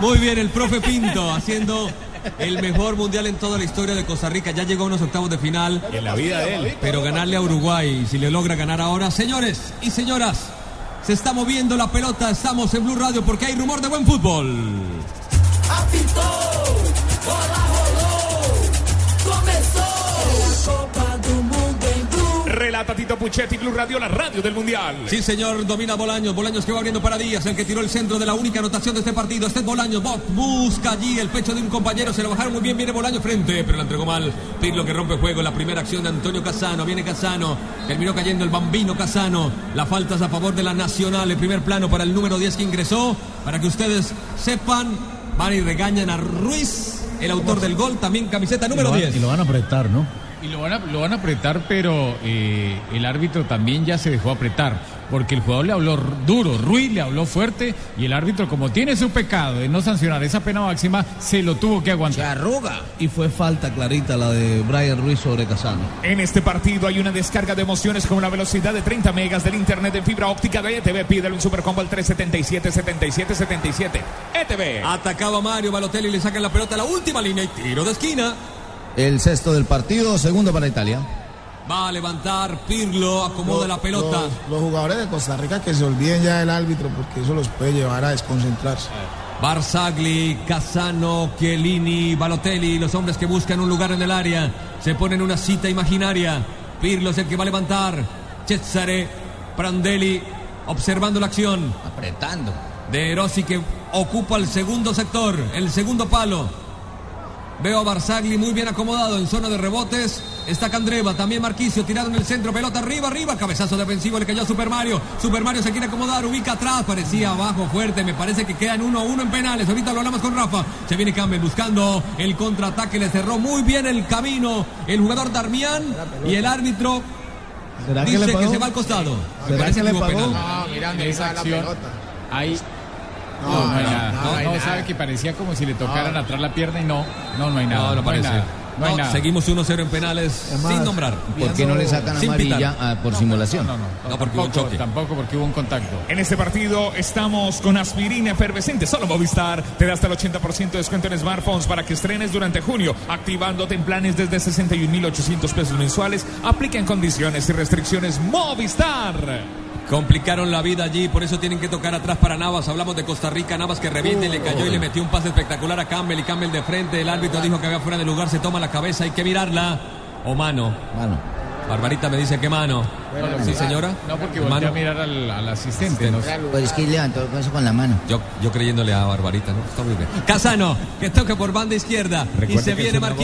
Muy bien, el profe Pinto haciendo el mejor mundial en toda la historia de Costa Rica. Ya llegó a unos octavos de final. En la vida de él. Pero ganarle a Uruguay, si le logra ganar ahora. Señores y señoras, se está moviendo la pelota. Estamos en Blue Radio porque hay rumor de buen fútbol. Relata Tito Puchetti, Blue Radio, la radio del Mundial. Sí, señor, domina Bolaños. Bolaños que va abriendo para Díaz, el que tiró el centro de la única anotación de este partido. Este es Bolaños. Bob busca allí el pecho de un compañero. Se lo bajaron muy bien. Viene Bolaños frente, pero la entregó mal. Pirlo que rompe juego. La primera acción de Antonio Casano. Viene Casano. Terminó cayendo el bambino Casano. La falta es a favor de la Nacional. El primer plano para el número 10 que ingresó. Para que ustedes sepan, van y regañan a Ruiz, el autor del gol. También camiseta número 10. Y lo van a apretar, ¿no? Y lo van a, lo van a apretar, pero eh, el árbitro también ya se dejó apretar, porque el jugador le habló duro, Ruiz le habló fuerte, y el árbitro, como tiene su pecado de no sancionar esa pena máxima, se lo tuvo que aguantar. arruga. Y fue falta clarita la de Brian Ruiz sobre Casano. En este partido hay una descarga de emociones con una velocidad de 30 megas del internet en fibra óptica de ETV. Pídele un supercombo al 377-7777. ETV. Atacaba Mario Balotelli y le sacan la pelota a la última línea y tiro de esquina. El sexto del partido, segundo para Italia. Va a levantar Pirlo, acomoda la pelota. Los, los jugadores de Costa Rica que se olviden ya del árbitro porque eso los puede llevar a desconcentrarse. Barzagli, Casano, Chiellini, Balotelli, los hombres que buscan un lugar en el área, se ponen una cita imaginaria. Pirlo es el que va a levantar. Cesare, Prandelli, observando la acción. Apretando. De Rossi que ocupa el segundo sector, el segundo palo. Veo a Barzagli muy bien acomodado en zona de rebotes. Está Candreva, también Marquicio tirado en el centro, pelota arriba, arriba, cabezazo defensivo, le cayó a Super Mario. Super Mario se quiere acomodar, ubica atrás, parecía abajo fuerte, me parece que quedan 1-1 en penales. Ahorita lo hablamos con Rafa. Se viene Campbell buscando el contraataque, le cerró muy bien el camino el jugador Darmian y el árbitro ¿Será que dice le que, se va al costado. Me ¿Será parece que le hubo pagó? penal. No, mirando esa esa acción. la pelota. Ahí. No, No, no no, nada. no No, hay no, nada. sabe que parecía como si le tocaran atrás la pierna y no. No, no hay nada. No, no parece. nada. No hay nada. seguimos 1-0 en penales sin nombrar. ¿Por qué no le sacan amarilla pitar. ah, por simulación? No, no, No, porque hubo un tampoco, choque. tampoco porque hubo un contacto. En este partido estamos con aspirina efervescente. Solo Movistar te da hasta el 80% de descuento en smartphones para que estrenes durante junio, activándote en planes desde 61.800 pesos mensuales. Aplica en condiciones y restricciones Movistar. Complicaron la vida allí, por eso tienen que tocar atrás para Navas. Hablamos de Costa Rica, Navas que reviente y le cayó y le metió un pase espectacular a Campbell y Campbell de frente. El árbitro dijo que había fuera de lugar, se toma la cabeza, hay que mirarla. O mano. Mano. Barbarita me dice que mano. sí, señora. No, porque Mano. a mirar al, al asistente. ¿no? Pues es que levantó eso con la mano. Yo, yo creyéndole a Barbarita, ¿no? Está muy bien. Casano, que toca por banda izquierda. y se viene una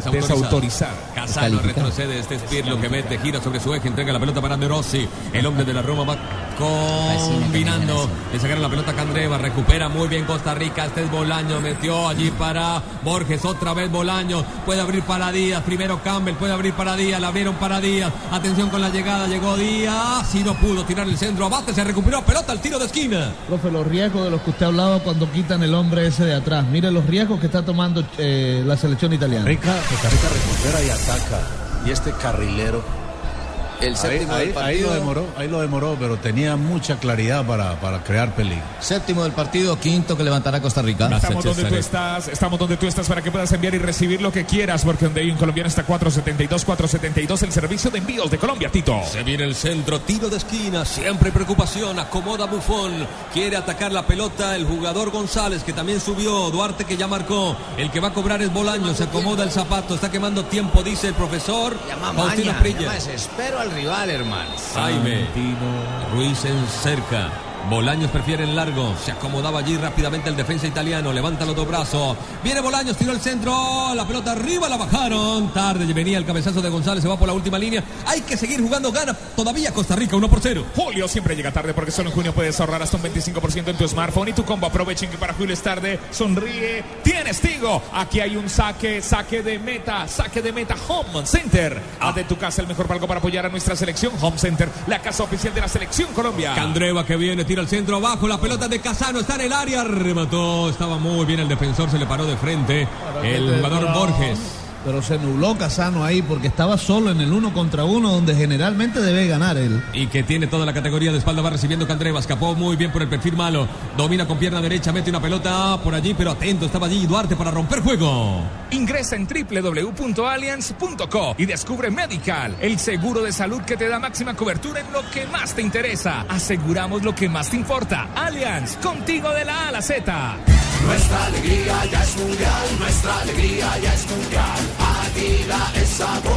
Marquicio. Desautorizado. Casano retrocede, este es Pirlo que mete, gira sobre su eje, entrega la pelota para De Rossi. El hombre de la Roma va combinando. Le sacaron la pelota a Candreva, recupera muy bien Costa Rica. Este es Bolaño, metió allí para Borges, otra vez Bolaño. Puede abrir para Díaz, primero Campbell, puede abrir para Díaz, la abrieron para Díaz. Atención con la llegada, llegó Díaz. Si no pudo tirar el centro, abate, se recuperó, pelota al tiro de esquina. Profe, los riesgos de los que usted hablaba cuando quitan el hombre ese de atrás. Mire los riesgos que está tomando eh, la selección italiana. Rica, Costa Rica recupera y ataca. Y este carrilero. El Ahí, séptimo ahí- del ahí partido. lo demoró, ahí lo demoró, pero tenía mucha claridad para, para crear peligro. Séptimo del partido, quinto que levantará Costa Rica. Estamos donde tú estás, estamos donde tú estás para que puedas enviar y recibir lo que quieras, porque donde hay un colombiano está 472, 472, el servicio de envíos de Colombia, Tito. Se viene el centro, tiro de esquina, siempre preocupación, acomoda Bufón, quiere atacar la pelota el jugador González que también subió, Duarte que ya marcó, el que va a cobrar es Bolaño, se acomoda el zapato, está quemando tiempo, dice el profesor Faustino Prilla. Espero al rival, hermano. Jaime Ruiz en cerca. Bolaños prefiere el largo. Se acomodaba allí rápidamente el defensa italiano. Levanta el otro brazo. Viene Bolaños, tiró el centro. La pelota arriba, la bajaron. Tarde venía el cabezazo de González. Se va por la última línea. Hay que seguir jugando. Gana todavía Costa Rica 1 por 0. Julio siempre llega tarde porque solo en junio puedes ahorrar hasta un 25% en tu smartphone y tu combo. Aprovechen que para Julio es tarde. Sonríe. Tienes Tigo. Aquí hay un saque. Saque de meta. Saque de meta. Home Center. Haz de tu casa el mejor palco para apoyar a nuestra selección. Home Center. La casa oficial de la selección Colombia. Candreva que viene. Tira al centro abajo. La pelota de Casano está en el área. Remató. Estaba muy bien el defensor. Se le paró de frente. El jugador Borges. Pero se nubló Casano ahí porque estaba solo en el uno contra uno donde generalmente debe ganar él. Y que tiene toda la categoría de espalda, va recibiendo Candreva, escapó muy bien por el perfil malo, domina con pierna derecha, mete una pelota por allí, pero atento, estaba allí Duarte para romper juego. Ingresa en www.allianz.co y descubre Medical, el seguro de salud que te da máxima cobertura en lo que más te interesa. Aseguramos lo que más te importa. Allianz, contigo de la A a la Z. Nuestra alegría ya es mundial, nuestra alegría ya es mundial. Águila es sabor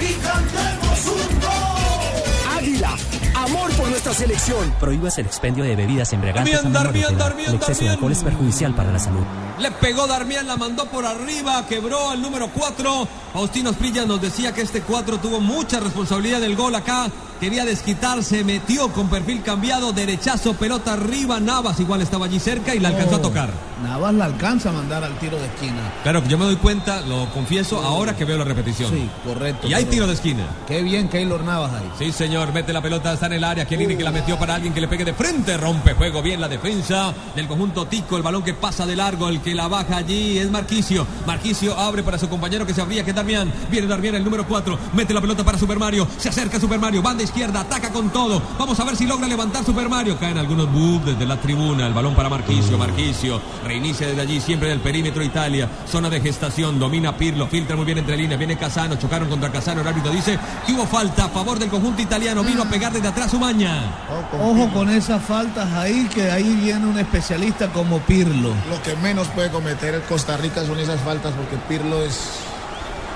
y cantemos un gol. Águila, amor por nuestra selección. Prohíbas el expendio de bebidas embriagantes Darmian, Darmian. Darmian, El exceso de alcohol es perjudicial para la salud. Le pegó Darmian, la mandó por arriba, quebró el número 4. Faustino Sprilla nos decía que este 4 tuvo mucha responsabilidad del gol acá. Quería desquitarse, metió con perfil cambiado, derechazo, pelota arriba. Navas igual estaba allí cerca y la alcanzó a tocar. Navas la alcanza a mandar al tiro de esquina. Claro yo me doy cuenta, lo confieso, ahora que veo la repetición. Sí, correcto. Y hay tiro de esquina. Qué bien Keylor Navas ahí. Sí, señor, mete la pelota, está en el área. Chiellini que la metió para alguien que le pegue de frente. Rompe juego bien la defensa del conjunto Tico. El balón que pasa de largo, el que la baja allí es Marquicio. Marquicio abre para su compañero que se abría, que es Darmian. Viene Darmian, el número 4. Mete la pelota para Super Mario. Se acerca Super Mario. Banda izquierda, ataca con todo. Vamos a ver si logra levantar Super Mario. Caen algunos bug desde la tribuna. El balón para Marquicio. Marquicio reinicia desde allí, siempre del perímetro Italia. Zona de gestación. Domina Pirlo. Filtra muy bien entre líneas. Viene Casano. Chocaron contra Casano. El árbitro dice que hubo falta a favor del conjunto italiano. Vino a pegar desde atrás Umaña. Ojo con esas faltas ahí, que ahí viene un especialista como Pirlo. Lo que menos puede cometer Costa Rica son esas faltas porque Pirlo es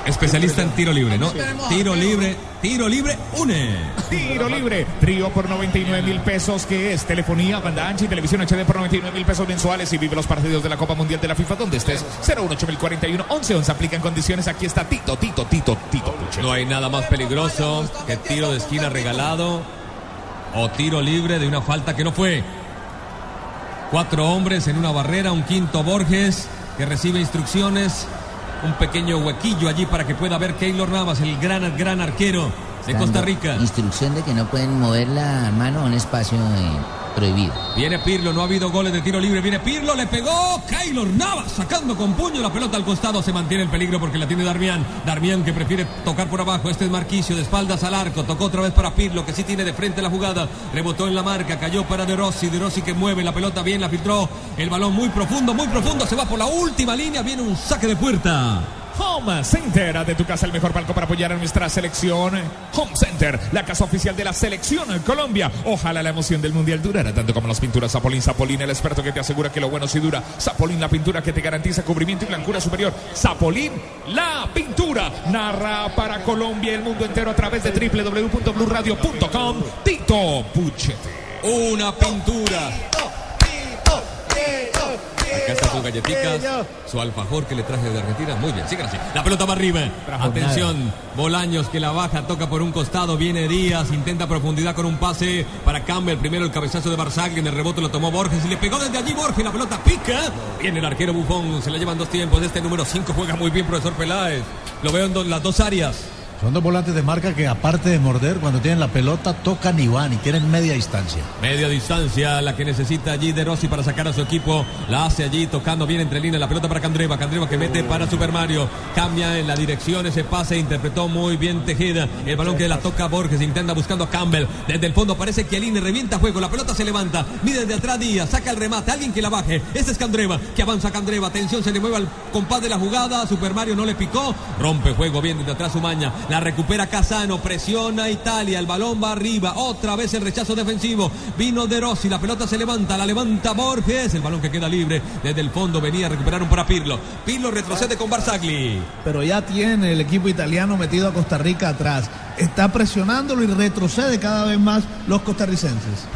Especialista en tiro libre, ¿no? Tiro libre, tiro libre, une. Tiro libre, trío por 99 mil pesos, que es telefonía, banda ancha y televisión HD por 99 mil pesos mensuales y vive los partidos de la Copa Mundial de la FIFA donde estés. 018041 11 11 aplican condiciones. Aquí está Tito, Tito, Tito, Tito Puche. No hay nada más peligroso que tiro de esquina regalado o tiro libre de una falta que no fue. Cuatro hombres en una barrera, un quinto Borges que recibe instrucciones, un pequeño huequillo allí para que pueda ver Keylor Navas, el gran, gran arquero de Costa Rica. Instrucción de que no pueden mover la mano a un espacio prohibido. Viene Pirlo, no ha habido goles de tiro libre. Viene Pirlo, le pegó Keylor Navas, sacando con puño la pelota al costado. Se mantiene el peligro porque la tiene Darmian. Darmian que prefiere tocar por abajo. Este es Marquicio, de espaldas al arco. Tocó otra vez para Pirlo, que sí tiene de frente la jugada. Rebotó en la marca, cayó para De Rossi. De Rossi que mueve la pelota bien, la filtró. El balón muy profundo, muy profundo. Se va por la última línea. Viene un saque de puerta. Home Center, de tu casa el mejor palco para apoyar a nuestra selección. Home Center, la casa oficial de la selección Colombia. Ojalá la emoción del mundial durara tanto como las pinturas Zapolín. Zapolín, el experto que te asegura que lo bueno sí dura. Zapolín, la pintura que te garantiza cubrimiento y blancura superior. Zapolín, la pintura. Narra para Colombia y el mundo entero a través de www.bluradio.com. Tito Puchete. Una pintura. Acá está su galletica, su alfajor que le traje de Argentina. Muy bien, sigan así. La pelota va arriba. Atención, Bolaños que la baja, toca por un costado, viene Díaz, intenta profundidad con un pase para Campbell. Primero el cabezazo de Barzagli, en el rebote lo tomó Borges y le pegó desde allí Borges. La pelota pica. Viene el arquero Bufón, se la llevan dos tiempos. Este número 5 juega muy bien, profesor Peláez. Lo veo en las dos áreas. Son dos volantes de marca que aparte de morder, cuando tienen la pelota, tocan y van y tienen media distancia. Media distancia, la que necesita allí De Rossi para sacar a su equipo. La hace allí tocando bien entre líneas la pelota para Candreva. Candreva que mete para Super Mario. Cambia en la dirección ese pase, interpretó muy bien Tejeda. El balón que la toca Borges, intenta buscando a Campbell. Desde el fondo aparece Chiellini, revienta juego. La pelota se levanta. Mide desde atrás Díaz, saca el remate. Alguien que la baje. Ese es Candreva, que avanza Candreva. Atención, se le mueve al compás de la jugada. Super Mario no le picó. Rompe juego bien desde atrás Umaña. La recupera Casano, presiona Italia. El balón va arriba. Otra vez el rechazo defensivo. Vino De Rossi, la pelota se levanta, la levanta Borges. El balón que queda libre. Desde el fondo venía a recuperar un para Pirlo. Pirlo retrocede con Barzagli. Pero ya tiene el equipo italiano metido a Costa Rica atrás. Está presionándolo y retrocede cada vez más los costarricenses.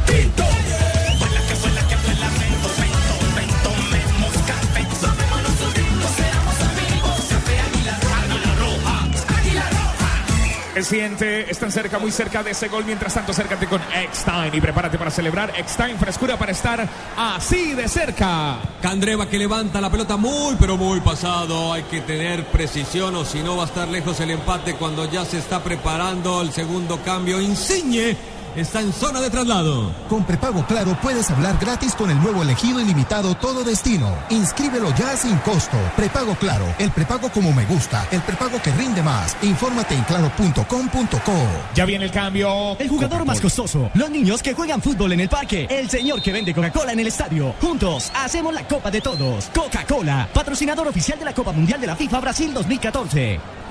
El siguiente están cerca, muy cerca de ese gol. Mientras tanto, acércate con Eckstein y prepárate para celebrar. Eckstein, frescura para estar así de cerca. Candreva que levanta la pelota muy, pero muy pasado. Hay que tener precisión o si no va a estar lejos el empate cuando ya se está preparando el segundo cambio. Insigne está en zona de traslado. Con prepago claro puedes hablar gratis con el nuevo elegido ilimitado Todo Destino. Inscríbelo ya sin costo. Prepago claro, el prepago como me gusta, el prepago que rinde más. Infórmate en claro.com.co. Ya viene el cambio. El jugador más costoso, los niños que juegan fútbol en el parque, el señor que vende Coca-Cola en el estadio. Juntos hacemos la Copa de Todos. Coca-Cola, patrocinador oficial de la Copa Mundial de la FIFA Brasil 2014.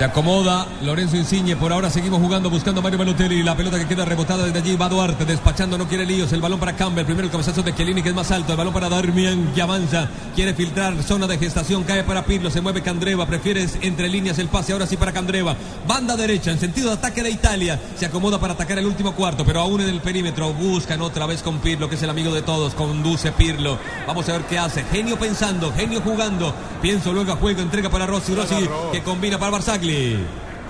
Se acomoda Lorenzo Insigne. Por ahora seguimos jugando, buscando a Mario Balotelli. La pelota que queda rebotada desde allí. Va Duarte despachando, no quiere líos. El balón para Campbell. Primero el cabezazo de Chiellini, que es más alto. El balón para Darmian, que avanza. Quiere filtrar. Zona de gestación. Cae para Pirlo. Se mueve Candreva. Prefiere entre líneas el pase. Ahora sí para Candreva. Banda derecha en sentido de ataque de Italia. Se acomoda para atacar el último cuarto, pero aún en el perímetro. Buscan otra vez con Pirlo, que es el amigo de todos. Conduce Pirlo. Vamos a ver qué hace. Genio pensando, genio jugando. Pienso luego a juego. Entrega para Rossi. Rossi que combina para Barzagli.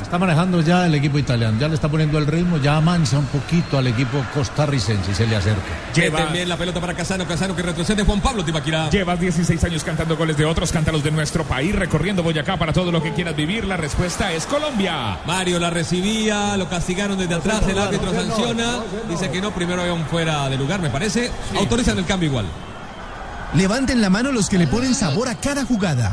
Está manejando ya el equipo italiano, ya le está poniendo el ritmo, ya amansa un poquito al equipo costarricense y se le acerca. Lleva bien la pelota para Casano, Casano que retrocede Juan Pablo Tibaquirá. Llevas 16 años cantando goles de otros, cántalos de nuestro país, recorriendo Boyacá para todo lo que quieras vivir. La respuesta es Colombia. Mario la recibía, lo castigaron desde atrás, el árbitro sanciona, dice que no, primero hay un fuera de lugar, me parece. Autorizan el cambio igual. Levanten la mano los que le ponen sabor a cada jugada.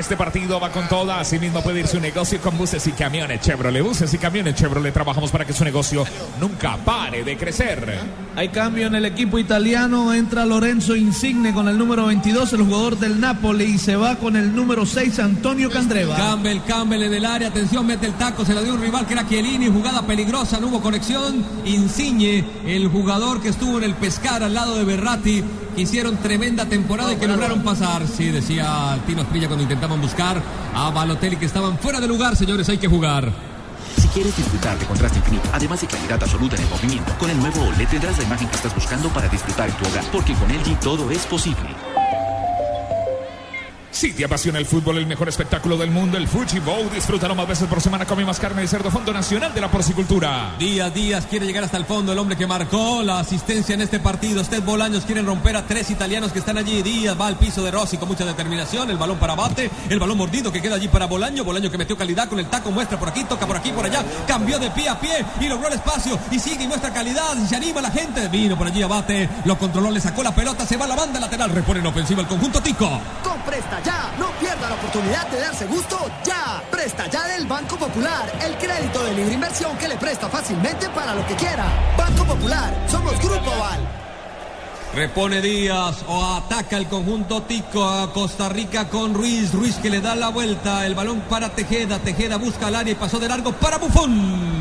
Este partido va con toda, asimismo puede ir su negocio con buses y camiones Chevrolet. Buses y camiones Chevrolet, trabajamos para que su negocio nunca pare de crecer. Hay cambio en el equipo italiano, entra Lorenzo Insigne con el número 22, el jugador del Napoli, y se va con el número 6, Antonio Candreva. Campbell, Campbell en el área, atención, mete el taco, se la dio un rival que era Chiellini, jugada peligrosa, no hubo conexión. Insigne, el jugador que estuvo en el pescar al lado de Berratti, que hicieron tremenda temporada y que lograron pasar. Sí, decía Tino Esprilla cuando intentaban buscar a Balotelli que estaban fuera de lugar, señores, hay que jugar. Si quieres disfrutar de contraste infinito, además de calidad absoluta en el movimiento, con el nuevo OLED tendrás la imagen que estás buscando para disfrutar en tu hogar, porque con LG todo es posible. Si te apasiona el fútbol, el mejor espectáculo del mundo, el Fuji Bowl, disfrútalo más veces por semana, come más carne de cerdo, Fondo Nacional de la Porcicultura. Díaz Díaz quiere llegar hasta el fondo, el hombre que marcó la asistencia en este partido. Ested Bolaños quieren romper a tres italianos que están allí. Díaz va al piso de Rossi con mucha determinación. El balón para Bate, el balón mordido que queda allí para Bolaño. Bolaño que metió calidad con el taco, muestra por aquí, toca por aquí, por allá. Cambió de pie a pie y logró el espacio y sigue y muestra calidad y se anima la gente. Vino por allí Abate, lo controló, le sacó la pelota, se va a la banda lateral, repone en ofensiva el conjunto Tico. Con Presta Ya, no pierda la oportunidad de darse gusto ya. Presta Ya del Banco Popular, el crédito de libre inversión que le presta fácilmente para lo que quiera. Banco Popular, somos Grupo Val. Repone Díaz o ataca el conjunto Tico a Costa Rica con Ruiz. Ruiz que le da la vuelta. El balón para Tejeda. Tejeda busca al área y pasó de largo para Bufón.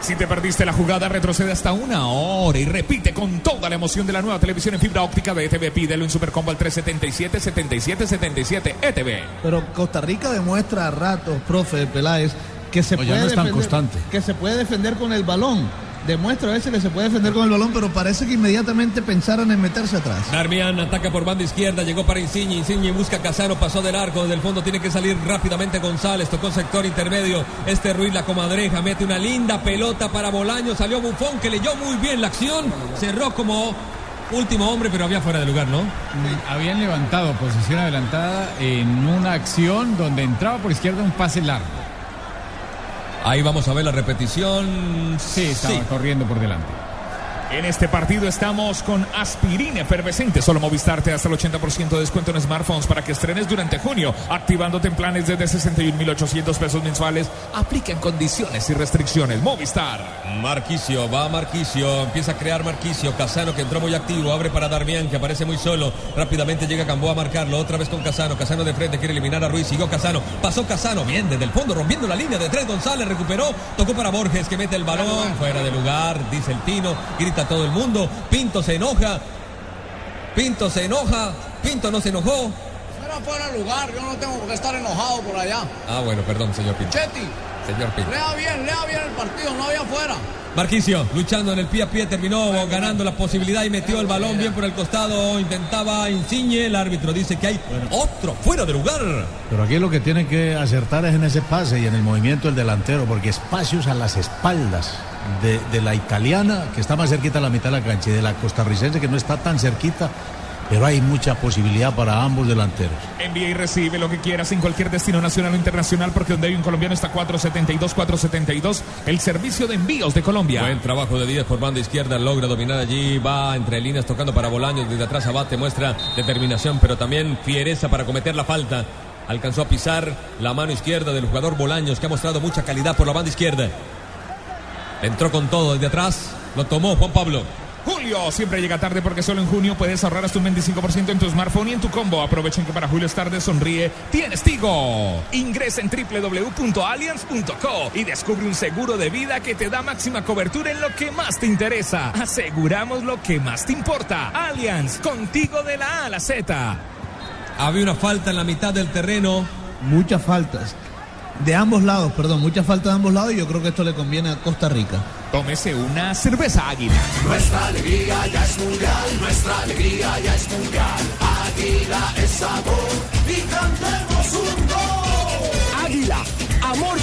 Si te perdiste la jugada, retrocede hasta una hora y repite con toda la emoción de la nueva televisión en fibra óptica de ETV. Pídelo en Supercombo al 377 77 77 ETV. Pero Costa Rica demuestra a ratos, profe Peláez, que se, No, ya puede no es tan defender, constante. que se puede defender con el balón. Demuestra a veces que se puede defender con el balón, pero parece que inmediatamente pensaron en meterse atrás. Darmian ataca por banda izquierda, llegó para Insigne, Insigne busca a Casano, pasó del arco, desde el fondo tiene que salir rápidamente González, tocó sector intermedio, este Ruiz la comadreja, mete una linda pelota para Bolaño, salió Bufón que leyó muy bien la acción, cerró como último hombre, pero había fuera de lugar, ¿no? Habían levantado posición adelantada en una acción donde entraba por izquierda un pase largo. Ahí vamos a ver la repetición. Sí, estaba Sí. corriendo por delante. En este partido estamos con aspirina efervescente. Solo Movistar te hasta el 80% de descuento en smartphones para que estrenes durante junio, activándote en planes desde 61.800 pesos mensuales. Aplica en condiciones y restricciones. Movistar. Marquicio, va Marquicio, empieza a crear Marquicio, Casano que entró muy activo, abre para Darmian que aparece muy solo, rápidamente llega Gamboa a marcarlo, otra vez con Casano, Casano de frente quiere eliminar a Ruiz, siguió Casano, pasó Casano, bien desde el fondo, rompiendo la línea de tres, González recuperó, tocó para Borges que mete el balón, fuera de lugar, dice el Tino, grita todo el mundo, Pinto se enoja, Pinto se enoja, Pinto no se enojó, Era fuera de lugar, yo no tengo por qué estar enojado por allá. ah bueno, perdón señor Pinto. Chetti, Señor Pinto. Lea bien, lea bien el partido, no había afuera. Marquicio, luchando en el pie a pie, terminó ganando la posibilidad y metió el balón bien por el costado. Intentaba Insigne. El árbitro dice que hay otro fuera de lugar. Pero aquí lo que tiene que acertar es en ese pase y en el movimiento del delantero, porque espacios a las espaldas de, de la italiana, que está más cerquita a la mitad de la cancha, y de la costarricense, que no está tan cerquita, pero hay mucha posibilidad para ambos delanteros. Envía y recibe lo que quieras en cualquier destino nacional o internacional porque donde hay un colombiano está 472 472 el servicio de envíos de Colombia. Buen trabajo de Díaz por banda izquierda, logra dominar allí, va entre líneas tocando para Bolaños, desde atrás abate, muestra determinación, pero también fiereza para cometer la falta. Alcanzó a pisar la mano izquierda del jugador Bolaños, que ha mostrado mucha calidad por la banda izquierda. Entró con todo desde atrás, lo tomó Juan Pablo. Julio siempre llega tarde porque solo en junio puedes ahorrar hasta un 25% en tu smartphone y en tu combo. Aprovechen que para Julio es tarde, sonríe, tienes Tigo. Ingresa en www.allianz.co y descubre un seguro de vida que te da máxima cobertura en lo que más te interesa. Aseguramos lo que más te importa. Allianz, contigo de la A a la Z. Había una falta en la mitad del terreno. Muchas faltas. De ambos lados, perdón, muchas faltas de ambos lados y yo creo que esto le conviene a Costa Rica. Tómese una cerveza águila. Nuestra alegría ya es mundial, nuestra alegría ya es mundial. Águila es sabor y cantemos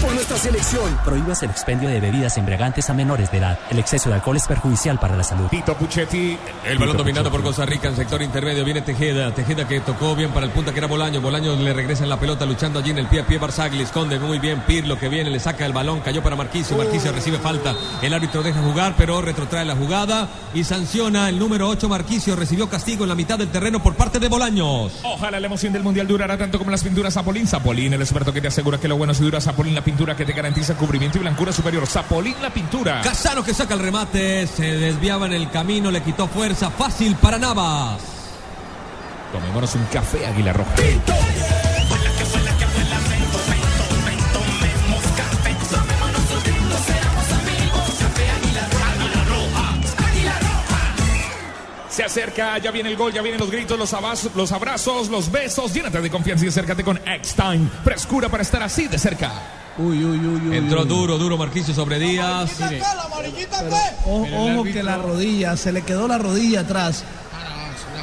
por nuestra selección. Prohíbas el expendio de bebidas embriagantes a menores de edad. El exceso de alcohol es perjudicial para la salud. Tito Puchetti. El balón dominado por Costa Rica en sector intermedio. Viene Tejeda. Tejeda que tocó bien para el punta que era Bolaño. Bolaño le regresa en la pelota luchando allí en el pie a pie. Barzagli esconde muy bien. Pirlo que viene, le saca el balón. Cayó para Marquicio. Marquicio recibe falta. El árbitro deja jugar, pero retrotrae la jugada y sanciona el número 8. Marquicio recibió castigo en la mitad del terreno por parte de Bolaños. Ojalá la emoción del mundial durará tanto como las pinturas Zapolín. Zapolín, el experto que te asegura que lo bueno si dura Zapolín, la pintura que te garantiza cubrimiento y blancura superior. Zapolín, la pintura. Casano que saca el remate. Se desviaba en el camino, le quitó fuerza. Fácil para Navas. Tomémonos un café, Águila Roja. Se acerca, ya viene el gol, ya vienen los gritos, los abrazos, los, abrazos, los besos. Llénate de confianza y acércate con X-Time. Frescura para estar así de cerca. Uy, uy, uy, uy. Entró uy. duro, duro Marquicio sobre Díaz. Ojo, ojo que la rodilla, se le quedó la rodilla atrás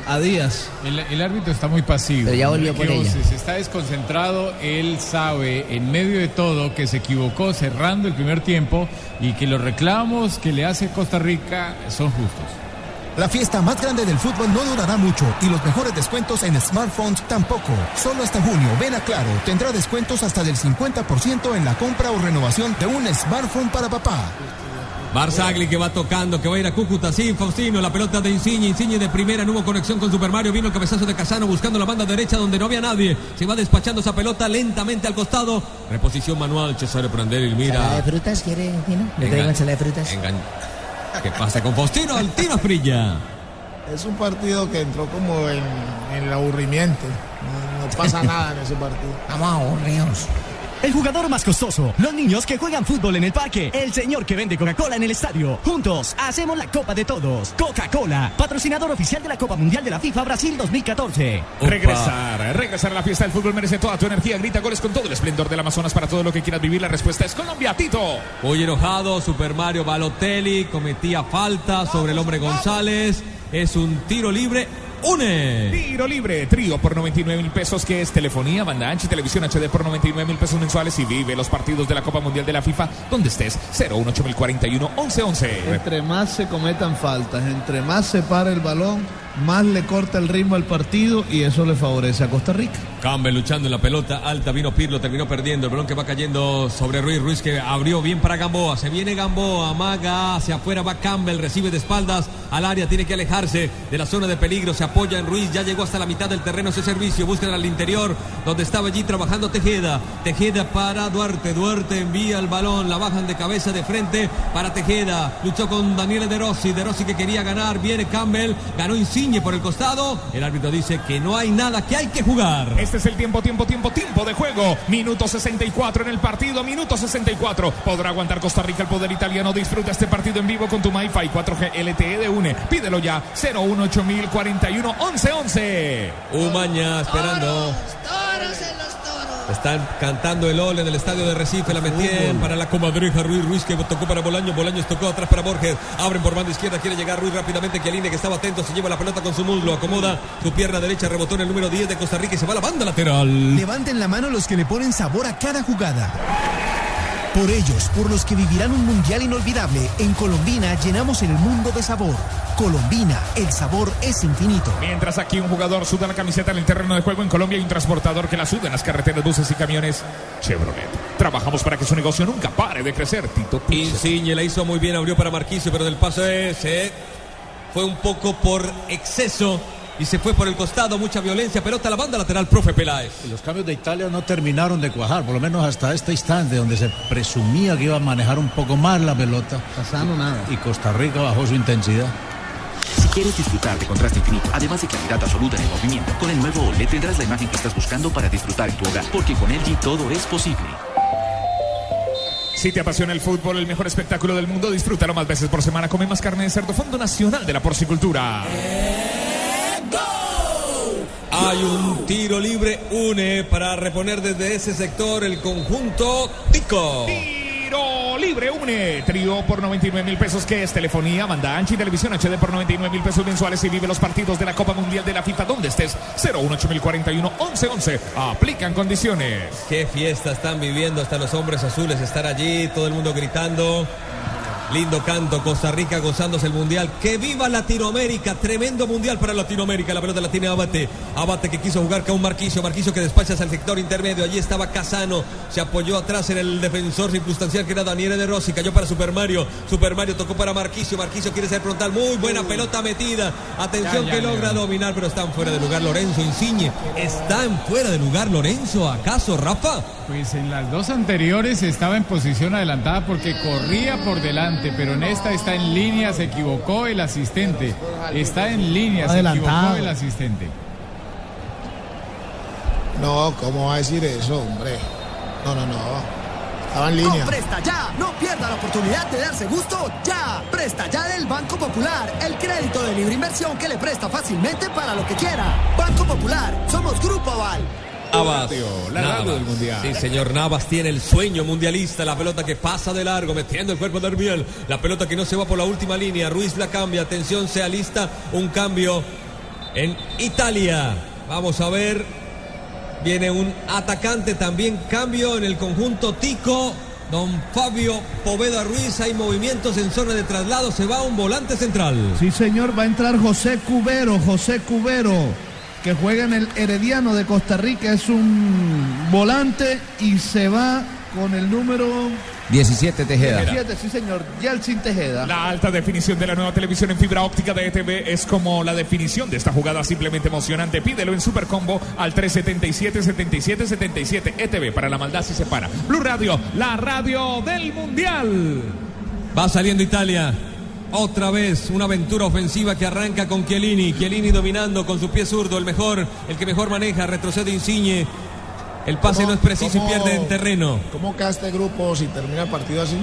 a Díaz. El, el árbitro está muy pasivo. Pero ya volvió por ella. se está desconcentrado. Él sabe, en medio de todo, que se equivocó cerrando el primer tiempo y que los reclamos que le hace Costa Rica son justos. La fiesta más grande del fútbol no durará mucho y los mejores descuentos en smartphones tampoco. Solo hasta junio, ven a Claro, tendrá descuentos hasta del 50% en la compra o renovación de un smartphone para papá. Barzagli que va tocando, que va a ir a Cúcuta. Sí, Faustino, la pelota de Insigne. Insigne de primera, no hubo conexión con Super Mario. Vino el cabezazo de Casano buscando la banda derecha donde no había nadie. Se va despachando esa pelota lentamente al costado. Reposición manual, Cesare Prandelli, ¿Ensalada de mira. frutas quiere? ¿Le traigo ensalada de frutas? engan- ¿Qué pasa con Faustino? Al tiro Frilla. Es un partido que entró como en, en el aburrimiento. No, no pasa nada en ese partido. Vamos aburridos. El jugador más costoso, los niños que juegan fútbol en el parque, el señor que vende Coca-Cola en el estadio. Juntos hacemos la Copa de Todos. Coca-Cola, patrocinador oficial de la Copa Mundial de la FIFA Brasil 2014. Regresar, regresar a la fiesta del fútbol merece toda tu energía. Grita goles con todo el esplendor del Amazonas para todo lo que quieras vivir. La respuesta es Colombia, Tito. Muy enojado, Super Mario Balotelli cometía falta sobre el hombre González. Es un tiro libre. ¡Une! Tiro libre, trío por 99 mil pesos, que es telefonía, banda ancha y televisión HD por 99 mil pesos mensuales y vive los partidos de la Copa Mundial de la FIFA donde estés. 018041 1111. Entre más se cometan faltas, entre más se para el balón, más le corta el ritmo al partido y eso le favorece a Costa Rica. Campbell luchando en la pelota alta, vino Pirlo, terminó perdiendo. El balón que va cayendo sobre Ruiz. Ruiz que abrió bien para Gamboa. Se viene Gamboa, amaga hacia afuera, va Campbell, recibe de espaldas al área, tiene que alejarse de la zona de peligro. Se apoya en Ruiz, ya llegó hasta la mitad del terreno ese servicio. Buscan al interior, donde estaba allí trabajando Tejeda. Tejeda para Duarte. Duarte envía el balón, la bajan de cabeza de frente para Tejeda. Luchó con Daniele De Rossi. De Rossi que quería ganar. Viene Campbell, ganó Por el costado. El árbitro dice que no hay nada, que hay que jugar. Este es el tiempo, tiempo, tiempo, tiempo de juego. Minuto 64 en el partido, minuto 64. Podrá aguantar Costa Rica el poder italiano. Disfruta este partido en vivo con tu MyFi 4G LTE de UNE. Pídelo ya. 018041 1111. Umaña esperando. Toros en los toros. Están cantando el ole en el estadio de Recife. La metían para la comadreja Ruiz. Ruiz que tocó para Bolaños. Bolaños tocó atrás para Borges. Abren por banda izquierda. Quiere llegar Ruiz rápidamente. Chiellini que estaba atento. Se lleva la pelota con su muslo. Acomoda su pierna derecha. Rebotó en el número 10 de Costa Rica y se va a la banda lateral. Levanten la mano los que le ponen sabor a cada jugada. Por ellos, por los que vivirán un mundial inolvidable, en Colombina llenamos el mundo de sabor. Colombina, el sabor es infinito. Mientras aquí un jugador suda la camiseta en el terreno de juego, en Colombia hay un transportador que la suda en las carreteras, buses y camiones. Chevrolet. Trabajamos para que su negocio nunca pare de crecer, Tito. Insigne la hizo muy bien. Abrió para Marquisio, pero del pase se fue un poco por exceso. Y se fue por el costado, mucha violencia, pelota a la banda lateral, profe Peláez. Y los cambios de Italia no terminaron de cuajar, por lo menos hasta este instante, donde se presumía que iba a manejar un poco más la pelota. Pasando nada. Y Costa Rica bajó su intensidad. Si quieres disfrutar de contraste infinito, además de claridad absoluta en el movimiento, con el nuevo OLED tendrás la imagen que estás buscando para disfrutar en tu hogar, porque con LG todo es posible. Si te apasiona el fútbol, el mejor espectáculo del mundo, disfrútalo más veces por semana. Come más carne de cerdo, Fondo Nacional de la Porcicultura. Hay un tiro libre, une para reponer desde ese sector el conjunto Tico. Tiro libre, une. Trío por 99 mil pesos, que es telefonía, banda ancha y televisión HD por 99 mil pesos mensuales y vive los partidos de la Copa Mundial de la FIFA donde estés. 018041 1111. Aplican condiciones. Qué fiesta están viviendo hasta los hombres azules estar allí, todo el mundo gritando. Lindo canto, Costa Rica gozándose el mundial. ¡Que viva Latinoamérica! Tremendo mundial para Latinoamérica. La pelota la tiene Abate. Abate que quiso jugar con Marquicio. Marquicio que despacha hacia el sector intermedio. Allí estaba Casano. Se apoyó atrás en el defensor circunstancial que era Daniele de Rossi. Cayó para Super Mario. Super Mario tocó para Marquicio. Marquicio quiere ser frontal. Muy buena pelota metida. Atención Ya, ya, que ya. logra dominar, pero están fuera de lugar Lorenzo Insigne. ¿Están fuera de lugar Lorenzo? ¿Acaso, Rafa? Pues en las dos anteriores estaba en posición adelantada porque corría por delante, pero en esta está en línea, se equivocó el asistente. Está en línea, se equivocó el asistente. No, ¿cómo va a decir eso, hombre? No, no, no. Estaba en línea. Con Presta Ya, no pierda la oportunidad de darse gusto ya. Presta Ya del Banco Popular, el crédito de libre inversión que le presta fácilmente para lo que quiera. Banco Popular, somos Grupo Aval. Navas. la radio del Mundial. Sí, señor Navas tiene el sueño mundialista. La pelota que pasa de largo, metiendo el cuerpo de Arbiel. La pelota que no se va por la última línea. Ruiz la cambia. Atención, se alista un cambio en Italia. Vamos a ver. Viene un atacante también. Cambio en el conjunto Tico. Don Fabio Poveda Ruiz. Hay movimientos en zona de traslado. Se va un volante central. Sí, señor, va a entrar José Cubero, José Cubero, que juega en el Herediano de Costa Rica, es un volante y se va con el número 17 Tejeda. 7, sí, señor, Yeltsin Tejeda. La alta definición de la nueva televisión en fibra óptica de ETV es como la definición de esta jugada simplemente emocionante. Pídelo en Supercombo al 377-7777 ETV para la maldad si se para. Blue Radio, la radio del Mundial. Va saliendo Italia. Otra vez una aventura ofensiva que arranca con Chiellini. Chiellini dominando con su pie zurdo, el mejor, el que mejor maneja, retrocede Insigne. El pase ¿Cómo- no es preciso y pierde en terreno. ¿Cómo queda este grupo si termina el partido así?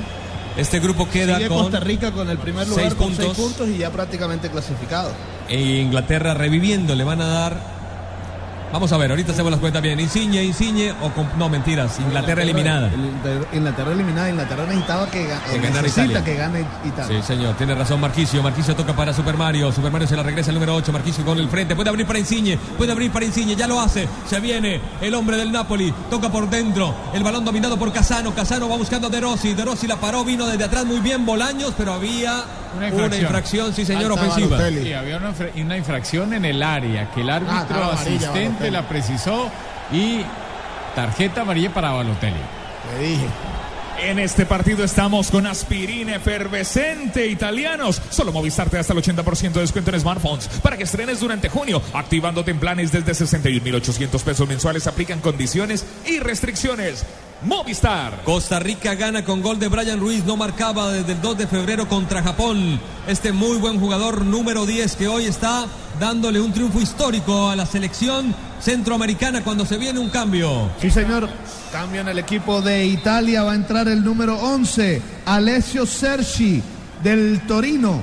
Este grupo queda Sigue con Costa Rica con el primer lugar seis con seis puntos. puntos y ya prácticamente clasificado. e Inglaterra reviviendo. Le van a dar. Vamos a ver, ahorita hacemos las cuentas bien. Insigne, Insigne o con- no mentiras. Inglaterra eliminada. El- Inglaterra eliminada. Inglaterra necesitaba que, ga- Que necesita Italia. que gane Italia. Sí, señor, tiene razón Marquicio. Marquicio toca para Super Mario. Super Mario se la regresa el número 8. Marquicio con el frente. Puede abrir para Insigne. Puede abrir para Insigne. Ya lo hace. Se viene el hombre del Napoli. Toca por dentro. El balón dominado por Casano. Casano va buscando a De Rossi. De Rossi la paró. Vino desde atrás muy bien Bolaños, pero había Una una infracción. sí, señor, ofensiva. Sí, había una, una infracción en el área que el árbitro Ah, amarilla, asistente la precisó y tarjeta amarilla para Balotelli. Le dije. En este partido estamos con aspirina efervescente italianos. Solo Movistar te da hasta el 80% de descuento en smartphones para que estrenes durante junio, activándote en planes desde 61.800 pesos mensuales. Aplican condiciones y restricciones. Movistar. Costa Rica gana con gol de Brian Ruiz, no marcaba desde el 2 de febrero contra Japón. Este muy buen jugador número 10 que hoy está dándole un triunfo histórico a la selección centroamericana cuando se viene un cambio. Sí, señor. Cambio en el equipo de Italia. Va a entrar el número 11, Alessio Sergi, del Torino.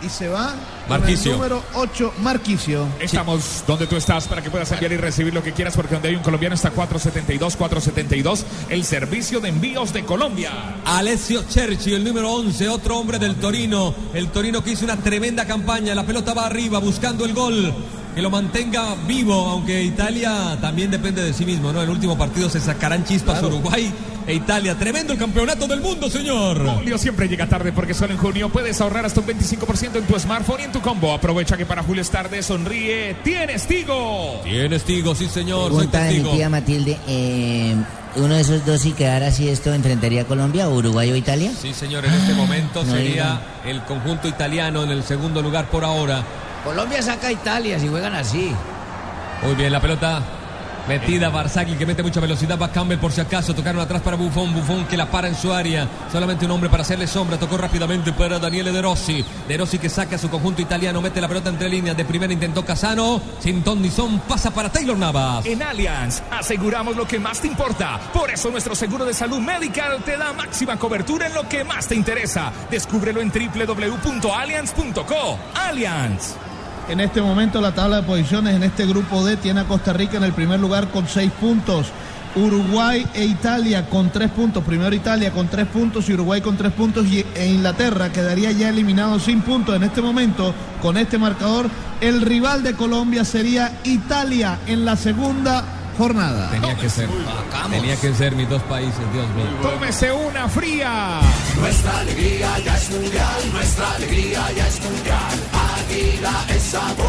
Y se va Marquicio. Número 8, Marquicio. Estamos donde tú estás para que puedas enviar y recibir lo que quieras, porque donde hay un colombiano está 472, 472, el servicio de envíos de Colombia. Alessio Cerci, el número 11, otro hombre del Torino. El Torino que hizo una tremenda campaña. La pelota va arriba buscando el gol. Que lo mantenga vivo, aunque Italia también depende de sí mismo, ¿no? En el último partido se sacarán chispas Uruguay e Italia. Tremendo el campeonato del mundo, señor. Julio siempre llega tarde porque solo en junio puedes ahorrar hasta un 25% en tu smartphone y en tu combo. Aprovecha que para Julio es tarde, sonríe, tienes Tigo. Tienes Tigo, sí señor, Pregunta de mi tía Matilde, eh, ¿uno de esos dos si quedara así esto enfrentaría a Colombia, Uruguay o Italia? Sí, señor, en este momento No sería el conjunto italiano en el segundo lugar por ahora. Colombia saca a Italia si juegan así. Muy bien, la pelota metida Barzagli que mete mucha velocidad. Va Campbell por si acaso. Tocaron atrás para Buffon. Buffon que la para en su área. Solamente un hombre para hacerle sombra. Tocó rápidamente para Daniele De Rossi. De Rossi que saca a su conjunto italiano. Mete la pelota entre líneas. De primera intentó Casano. Sin ton ni son. Pasa para Taylor Navas. En Allianz aseguramos lo que más te importa. Por eso nuestro seguro de salud medical te da máxima cobertura en lo que más te interesa. Descúbrelo en www.allianz.co. Allianz. En este momento la tabla de posiciones en este grupo D tiene a Costa Rica en el primer lugar con seis puntos. Uruguay e Italia con tres puntos. Primero Italia con tres puntos y Uruguay con tres puntos. Y e Inglaterra quedaría ya eliminado sin puntos. En este momento, con este marcador, el rival de Colombia sería Italia en la segunda jornada. Tenía que ser. Tenía que ser mis dos países, Dios mío. Tómese una fría. Nuestra alegría ya es mundial, nuestra alegría ya es mundial. Águila es sabor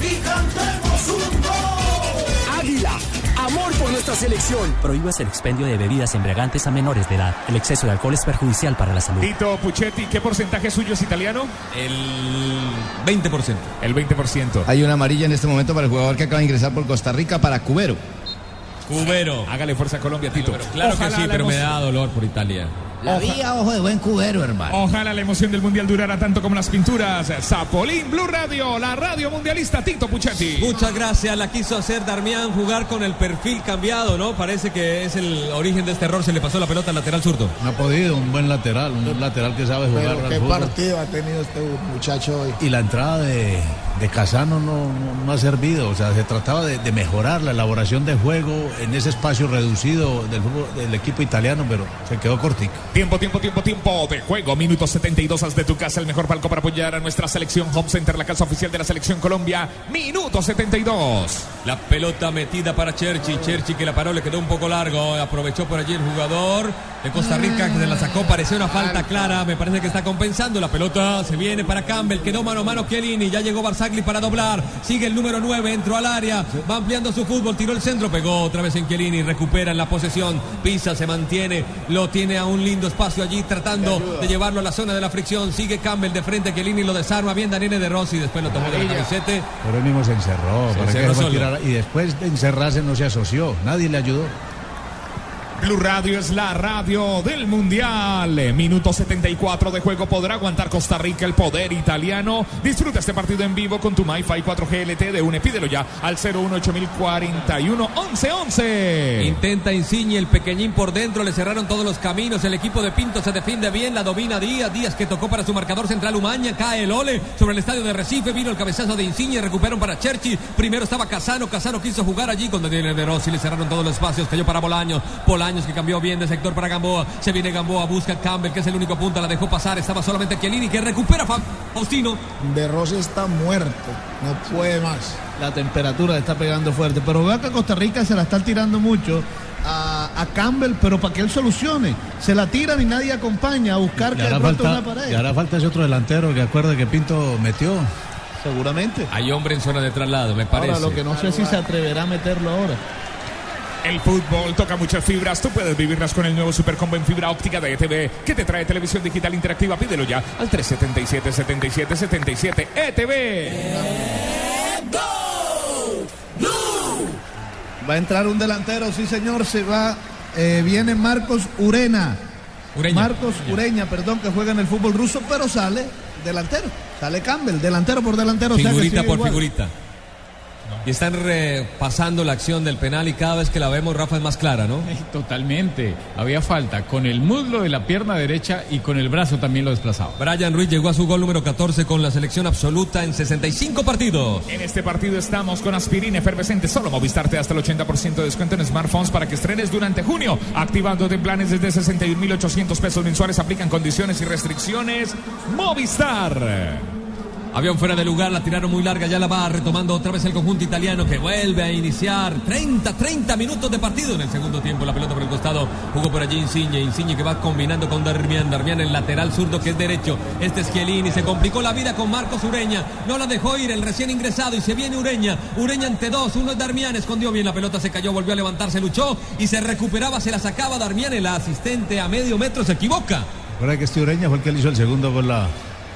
y cantemos un gol. Águila, amor por nuestra selección. Prohíbas el expendio de bebidas embriagantes a menores de edad. El exceso de alcohol es perjudicial para la salud. Tito Puchetti, ¿qué porcentaje suyo es italiano? El 20%. El 20%. Hay una amarilla en este momento para el jugador que acaba de ingresar por Costa Rica para Cubero. Cubero. Hágale fuerza a Colombia, Tito. Claro Ojalá que sí, pero me da dolor por Italia. La vía, ojo de buen cubero, hermano. Ojalá la emoción del mundial durara tanto como las pinturas. Zapolín Blue Radio, la radio mundialista Tito Puchetti. Muchas gracias. La quiso hacer Darmian jugar con el perfil cambiado, ¿no? Parece que es el origen de este error. Se le pasó la pelota al lateral zurdo. No ha podido, un buen lateral, un lateral que sabe jugar Pero qué partido ha tenido este muchacho hoy. Y la entrada de, de Casano no, no- no ha servido, o sea, se trataba de, de mejorar la elaboración de juego en ese espacio reducido del, fútbol- del equipo italiano, pero se quedó cortico. Tiempo, tiempo, tiempo, tiempo de juego. Minuto 72, haz de tu casa el mejor palco para apoyar a nuestra selección. Home Center, la casa oficial de la selección Colombia. Minuto 72. La pelota metida para Cherchi. Cherchi que la paró, le quedó un poco largo. Aprovechó por allí el jugador de Costa Rica que se la sacó. Pareció una falta clara. Me parece que está compensando. La pelota se viene para Campbell. Quedó mano a mano Chiellini. Ya llegó Barzagli para doblar. Sigue el número 9. Entró al área. Va ampliando su fútbol. Tiró el centro. Pegó otra vez en Chiellini. Recupera la posesión. Pisa, se mantiene. Lo tiene a un lindo espacio allí tratando de llevarlo a la zona de la fricción. Sigue Campbell de frente. Chiellini lo desarma. Bien Daniele de Rossi. Después lo tomó de la camiseta. Pero él mismo se encerró, y después de encerrarse no se asoció, nadie le ayudó. Blue Radio es la radio del Mundial. Minuto 74 de juego. ¿Podrá aguantar Costa Rica el poder italiano? Disfruta este partido en vivo con tu MyFi 4G LTE de UNE. Pídelo ya al 018 1111 Intenta Insigne, el pequeñín por dentro, le cerraron todos los caminos. El equipo de Pinto se defiende bien, la domina Díaz. Díaz que tocó para su marcador central Umaña, cae el ole sobre el estadio de Recife. Vino el cabezazo de Insigne, recuperaron para Cherchi. Primero estaba Casano, Casano quiso jugar allí con Daniel de Rossi, le cerraron todos los espacios. Cayó para Bolaños, Bolaños que cambió bien de sector para Gamboa. Se viene Gamboa, busca Campbell, que es el único punta, la dejó pasar. Estaba solamente Chiellini que recupera Fa- Faustino. De Rossi está muerto, no puede más. La temperatura le está pegando fuerte. Pero veo que Costa Rica se la está tirando mucho a, a Campbell, pero para que él solucione. Se la tiran y nadie acompaña a buscar que de hará, pronto falta, una pared. le hará falta ese otro delantero que acuerde que Pinto metió. Seguramente. Hay hombre en zona de traslado, me parece. Ahora lo que no sé si se atreverá a meterlo ahora. El fútbol toca muchas fibras. Tú puedes vivirlas con el nuevo Supercombo en fibra óptica de ETV que te trae televisión digital interactiva. Pídelo ya al 377 77 77 ETV. Va a entrar un delantero, sí señor, se va. eh, viene Marcos Urena. Marcos Ureña, perdón, que juega en el fútbol ruso, pero sale delantero. Sale Campbell, delantero por delantero. o sea que Figurita por igual. figurita. Y están repasando la acción del penal y cada vez que la vemos, Rafa, es más clara, ¿no? Totalmente. Había falta con el muslo de la pierna derecha y con el brazo también lo desplazaba. Brian Ruiz llegó a su gol número 14 con la selección absoluta en 65 partidos. En este partido estamos con aspirina efervescente. Solo Movistar te da hasta el 80% de descuento en smartphones para que estrenes durante junio. Activándote en planes desde 61.800 pesos mensuales. Aplican condiciones y restricciones. Movistar. Avión fuera de lugar, la tiraron muy larga, ya la va retomando otra vez el conjunto italiano que vuelve a iniciar 30, 30 minutos de partido en el segundo tiempo. La pelota por el costado, jugó por allí Insigne, Insigne que va combinando con Darmian, Darmian el lateral zurdo que es derecho. Este es Chiellini, se complicó la vida con Marcos Ureña, no la dejó ir el recién ingresado y se viene Ureña, Ureña ante dos, uno es Darmian, escondió bien la pelota, se cayó, volvió a levantarse, luchó y se recuperaba, se la sacaba Darmian, el asistente a medio metro se equivoca. Recuerda que este Ureña fue el que le hizo el segundo gol a,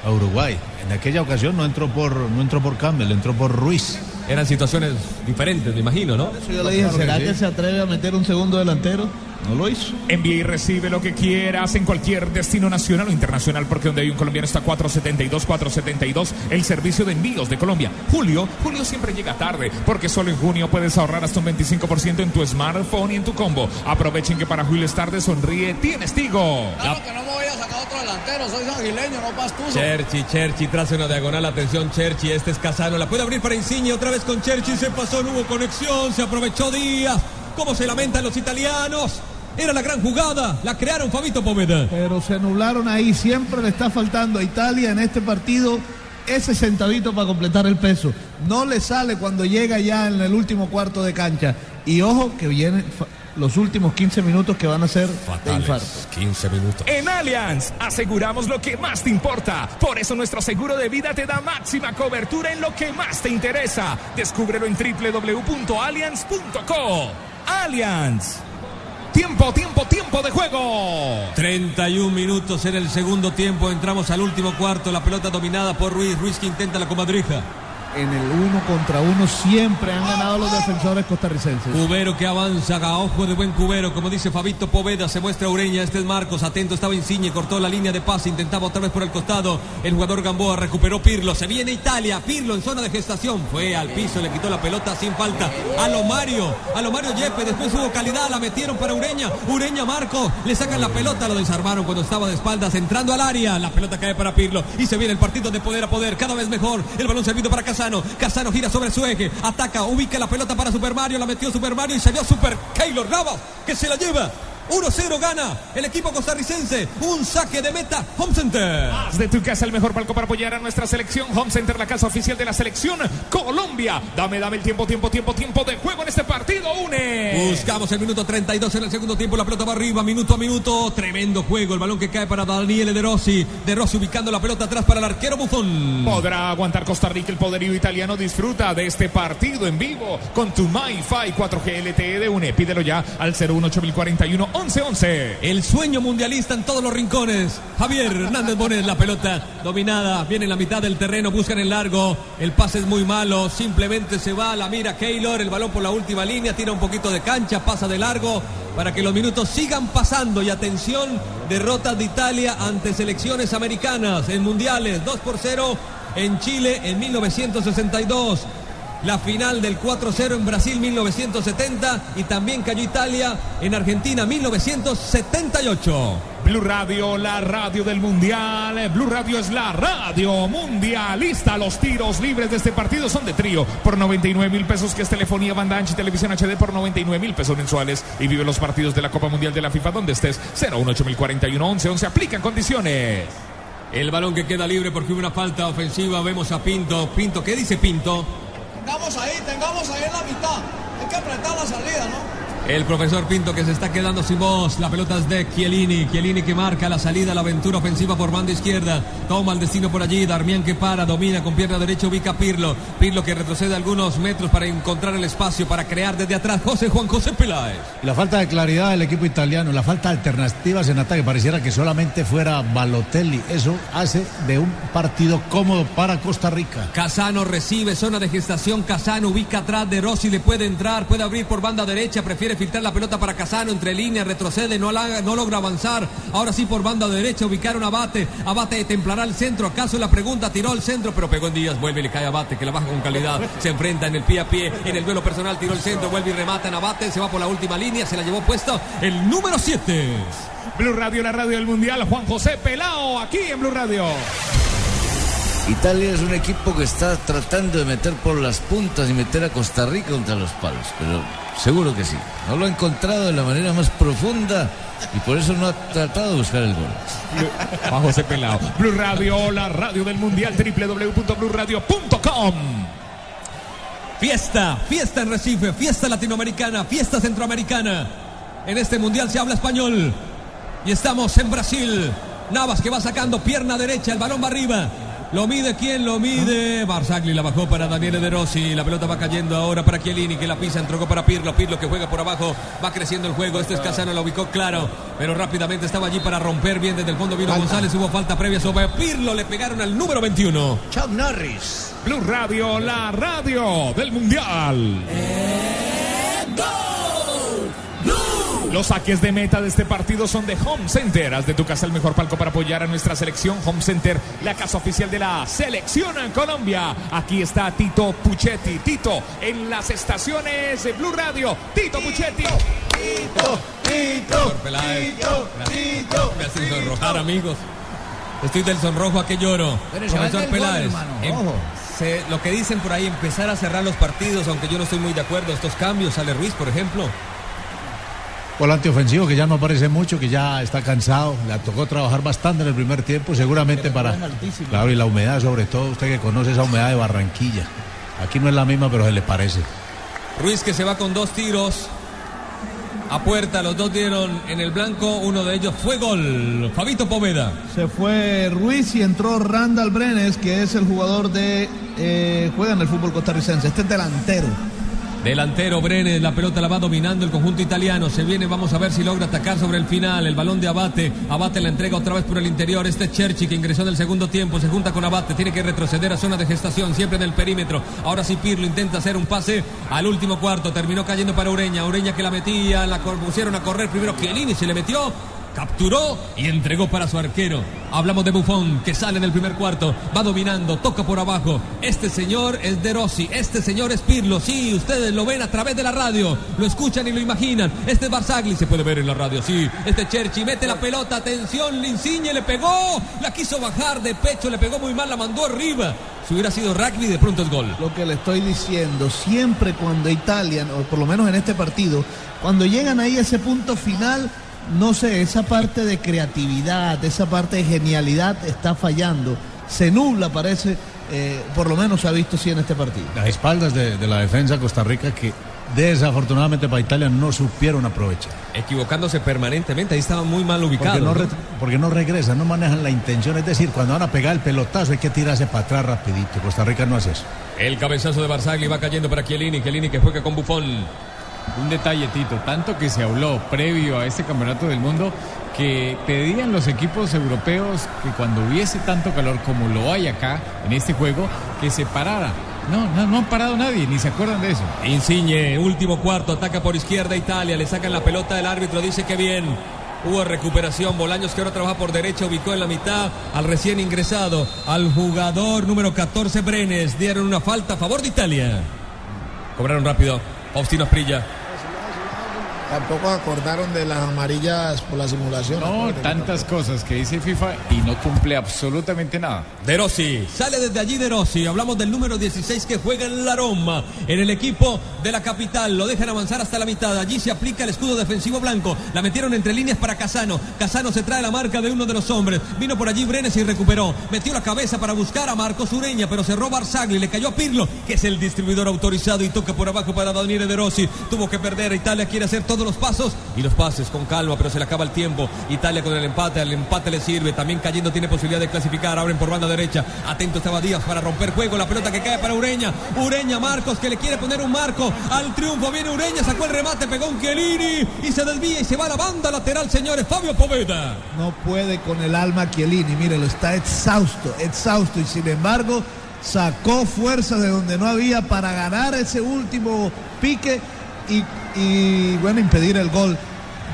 a Uruguay. En aquella ocasión no entró por no entró por Campbell, entró por Ruiz. Eran situaciones diferentes, me imagino, ¿no? Yo le dije, ¿será que se atreve a meter un segundo delantero? No lo hizo. Envía y recibe lo que quieras en cualquier destino nacional o internacional, porque donde hay un colombiano está 472, 472, el servicio de envíos de Colombia. Julio, Julio siempre llega tarde, porque solo en junio puedes ahorrar hasta un 25% en tu smartphone y en tu combo. Aprovechen que para Julio es tarde, sonríe, tienes Tigo. Claro que no otro delantero, soy sanguileño, no pastuso. Cherchi, Cherchi, traza una diagonal, atención Cherchi, este es Casano, la puede abrir para Insigne, otra vez con Cherchi, se pasó, no hubo conexión, se aprovechó Díaz, cómo se lamentan los italianos. Era la gran jugada, la crearon Fabito Poveda. Pero se nublaron ahí, siempre le está faltando a Italia en este partido ese centavito para completar el peso. No le sale cuando llega ya en el último cuarto de cancha. Y ojo que vienen fa- los últimos 15 minutos que van a ser de infarto. 15 minutos. En Allianz aseguramos lo que más te importa. Por eso nuestro seguro de vida te da máxima cobertura en lo que más te interesa. Descúbrelo en www.allianz.co. Allianz. Tiempo, tiempo, tiempo de juego. 31 minutos en el segundo tiempo, entramos al último cuarto, la pelota dominada por Ruiz, Ruiz que intenta la comadrija. En el uno contra uno siempre han ganado los defensores costarricenses. Cubero que avanza, ojo de buen Cubero, como dice Fabito Poveda, se muestra Ureña, este es Marcos, atento estaba Insigne, cortó la línea de pase, intentaba otra vez por el costado, el jugador Gamboa recuperó Pirlo, se viene Italia, Pirlo en zona de gestación, fue al piso, le quitó la pelota sin falta, a lo Mario, a lo Mario Yepe, después hubo calidad, la metieron para Ureña, Ureña Marcos, le sacan la pelota, lo desarmaron cuando estaba de espaldas, entrando al área, la pelota cae para Pirlo, y se viene el partido de poder a poder, cada vez mejor, el balón servido para Casano, gira sobre su eje, ataca, ubica la pelota para Super Mario, la metió Super Mario y salió Super Keylor Navas, que se la lleva. 1-0 gana el equipo costarricense. Un saque de meta. Home Center. Haz de tu casa el mejor palco para apoyar a nuestra selección. Home Center, la casa oficial de la selección Colombia. Dame, dame el tiempo, tiempo, tiempo, tiempo de juego en este partido. Une. Buscamos el minuto 32 en el segundo tiempo. La pelota va arriba, minuto a minuto. Tremendo juego. El balón que cae para Daniele De Rossi. De Rossi ubicando la pelota atrás para el arquero Buffon. Podrá aguantar Costa Rica el poderío italiano. Disfruta de este partido en vivo con tu MyFi 4G LTE de UNE. Pídelo ya al 018 1111. El sueño mundialista en todos los rincones. Javier Hernández Bonet, la pelota dominada. Viene en la mitad del terreno, buscan el largo. El pase es muy malo. Simplemente se va, la mira Keylor. El balón por la última línea, tira un poquito de cancha, pasa de largo. Para que los minutos sigan pasando. Y atención, derrotas de Italia ante selecciones americanas en mundiales. 2 por 0 en Chile en 1962. La final del 4-0 en Brasil 1970 y también cayó Italia en Argentina 1978. Blue Radio, la radio del mundial. Blue Radio es la radio mundialista. Los tiros libres de este partido son de trío por 99 mil pesos, que es telefonía, banda ancha y televisión HD por 99 mil pesos mensuales. Y vive los partidos de la Copa Mundial de la FIFA donde estés. 018 11 11 Aplican condiciones. El balón que queda libre porque hubo una falta ofensiva. Vemos a Pinto. Pinto, ¿qué dice Pinto? Tengamos ahí, tengamos ahí en la mitad. Hay que apretar la salida, ¿no? El profesor Pinto que se está quedando sin voz. La pelota es de Chiellini. Chiellini que marca la salida, la aventura ofensiva por banda izquierda. Toma el destino por allí. Darmian que para, domina con pierna derecha, ubica a Pirlo. Pirlo que retrocede algunos metros para encontrar el espacio, para crear desde atrás. José Juan José Peláez. La falta de claridad del equipo italiano, la falta de alternativas en ataque, pareciera que solamente fuera Balotelli. Eso hace de un partido cómodo para Costa Rica. Casano recibe zona de gestación. Casano ubica atrás de Rossi. Le puede entrar, puede abrir por banda derecha. Prefiere filtrar la pelota para Casano entre líneas, retrocede, no, logra avanzar. Ahora sí por banda derecha ubicaron a Abate. Abate templará el centro. ¿Acaso la pregunta tiró al centro? Pero pegó en Díaz, vuelve y le cae Abate, que la baja con calidad. Se enfrenta en el pie a pie, en el duelo personal, tiró el centro, vuelve y remata en Abate. Se va por la última línea, se la llevó puesta el número 7. Blue Radio, la radio del mundial. Juan José Pelao, aquí en Blue Radio. Italia es un equipo que está tratando de meter por las puntas y meter a Costa Rica contra los palos, pero seguro que sí. No lo ha encontrado de la manera más profunda y por eso no ha tratado de buscar el gol. José Pelao. Blue Radio, la radio del mundial. www.bluradio.com. Fiesta, fiesta en Recife, fiesta latinoamericana, fiesta centroamericana. En este mundial se habla español. Y estamos en Brasil. Navas que va sacando pierna derecha, el balón va arriba. Lo mide quién lo mide. Barzagli la bajó para Daniele De Rossi. La pelota va cayendo ahora para Chiellini que la pisa, entregó para Pirlo. Pirlo que juega por abajo. Va creciendo el juego. Este es Casano, la ubicó claro. Pero rápidamente estaba allí para romper bien desde el fondo. Vino González. Hubo falta previa sobre Pirlo. Le pegaron al número 21. Chuck Norris. Blue Radio, la radio del mundial. Los saques de meta de este partido son de Home Center. Haz de tu casa el mejor palco para apoyar a nuestra selección. Home Center, la casa oficial de la selección en Colombia. Aquí está Tito Puchetti. Tito, en las estaciones de Blue Radio. Tito Puchetti. Tito, Tito, Peláez. Tito, Tito. Me hacen sonrojar, amigos. Estoy del sonrojo a que lloro. Pero Profesor gol, Peláez. em- se- lo que dicen por ahí, empezar a cerrar los partidos, aunque yo no estoy muy de acuerdo. Estos cambios, sale Ruiz, por ejemplo. Volante ofensivo que ya no aparece mucho, que ya está cansado. Le tocó trabajar bastante en el primer tiempo, seguramente para. Claro, y la humedad, sobre todo, usted que conoce esa humedad de Barranquilla. Aquí no es la misma, pero se le parece. Ruiz que se va con dos tiros a puerta. Los dos dieron en el blanco. Uno de ellos fue gol. Fabito Poveda. Se fue Ruiz y entró Randall Brenes, que es el jugador de. eh, juega en el fútbol costarricense. Este es delantero. Delantero Brenes, la pelota la va dominando el conjunto italiano. Se viene, vamos a ver si logra atacar sobre el final. El balón de Abate. Abate la entrega otra vez por el interior. Este es Cherchi que ingresó en el segundo tiempo. Se junta con Abate. Tiene que retroceder a zona de gestación, siempre en el perímetro. Ahora sí Pirlo intenta hacer un pase al último cuarto. Terminó cayendo para Ureña. Ureña que la metía, la pusieron a correr primero. Chiellini se le metió. Capturó y entregó para su arquero. Hablamos de Buffon, que sale en el primer cuarto. Va dominando, toca por abajo. Este señor es De Rossi. Este señor es Pirlo. Sí, ustedes lo ven a través de la radio. Lo escuchan y lo imaginan. Este es Barzagli. Se puede ver en la radio, sí. Este Cherchi mete la pelota. Atención, Linsigne le pegó. La quiso bajar de pecho. Le pegó muy mal. La mandó arriba. Si hubiera sido rugby, de pronto es gol. Lo que le estoy diciendo, siempre cuando Italia, o por lo menos en este partido, cuando llegan ahí a ese punto final, no sé, esa parte de creatividad, esa parte de genialidad está fallando. Se nubla, parece, eh, por lo menos se ha visto así en este partido. Las espaldas de, de la defensa de Costa Rica que desafortunadamente para Italia no supieron aprovechar. Equivocándose permanentemente. Ahí estaba muy mal ubicado. Porque no, ¿no? re- porque no regresan, no manejan la intención. Es decir, cuando van a pegar el pelotazo hay que tirarse para atrás rapidito. Costa Rica no hace eso. El cabezazo de Barzagli va cayendo para Chiellini. Chiellini que juega con Buffon. Un detalle, Tito, tanto que se habló previo a este campeonato del mundo que pedían los equipos europeos que cuando hubiese tanto calor como lo hay acá en este juego, que se parara. No, no, no han parado nadie, ni se acuerdan de eso. Insigne, último cuarto, ataca por izquierda Italia, le sacan la pelota, el árbitro dice que bien. Hubo recuperación, Bolaños que ahora trabaja por derecha, ubicó en la mitad al recién ingresado, al jugador número 14 Brenes, dieron una falta a favor de Italia. Cobraron rápido, Faustino Asprilla. Tampoco acordaron de las amarillas por la simulación. No, acuérdate. tantas cosas que dice FIFA y no cumple absolutamente nada. De Rossi, sale desde allí De Rossi. Hablamos del número 16 que juega en la Roma, en el equipo de la capital. Lo dejan avanzar hasta la mitad. Allí se aplica el escudo defensivo blanco. La metieron entre líneas para Casano. Casano se trae la marca de uno de los hombres. Vino por allí Brenes y recuperó. Metió la cabeza para buscar a Marcos Ureña, pero cerró Barzagli. Le cayó a Pirlo, que es el distribuidor autorizado y toca por abajo para Daniele De Rossi. Tuvo que perder. Italia quiere hacer todos los pasos y los pases con calma, pero se le acaba el tiempo. Italia con el empate, al empate le sirve. También cayendo tiene posibilidad de clasificar. Abren por banda derecha. Atento estaba Díaz para romper juego. La pelota que cae para Ureña. Ureña Marcos que le quiere poner un marco al triunfo. Viene Ureña, sacó el remate, pegó un Chiellini y se desvía y se va a la banda lateral, señores. Fabio Poveda. No puede con el alma Chiellini, mírelo, está exhausto, exhausto y sin embargo sacó fuerza de donde no había para ganar ese último pique y, y, bueno, impedir el gol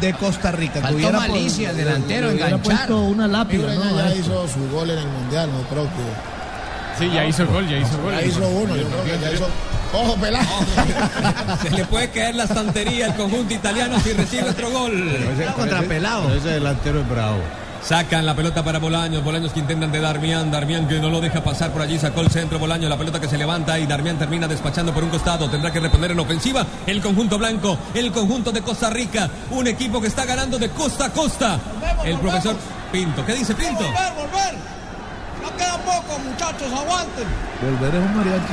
de Costa Rica. Faltó Tuviera malicia el delantero, le hubiera enganchar. puesto una lápida, ¿no? ya hizo su gol en el Mundial, no creo que... Sí, ya hizo gol, ya hizo gol. Ya hizo uno, yo creo que ya hizo... ¡Ojo, pelado! Se le puede caer la estantería al conjunto italiano si recibe otro gol. Pero Ese delantero es bravo. Sacan la pelota para Bolaños, Bolaños que intentan de Darmian, Darmian que no lo deja pasar por allí, sacó el centro, Bolaños, la pelota que se levanta y Darmian termina despachando por un costado, tendrá que responder en ofensiva el conjunto blanco, el conjunto de Costa Rica, un equipo que está ganando de costa a costa. El profesor Pinto, ¿qué dice Pinto? Volver, volver. No queda poco, muchachos, aguanten. Volver es un mariachi.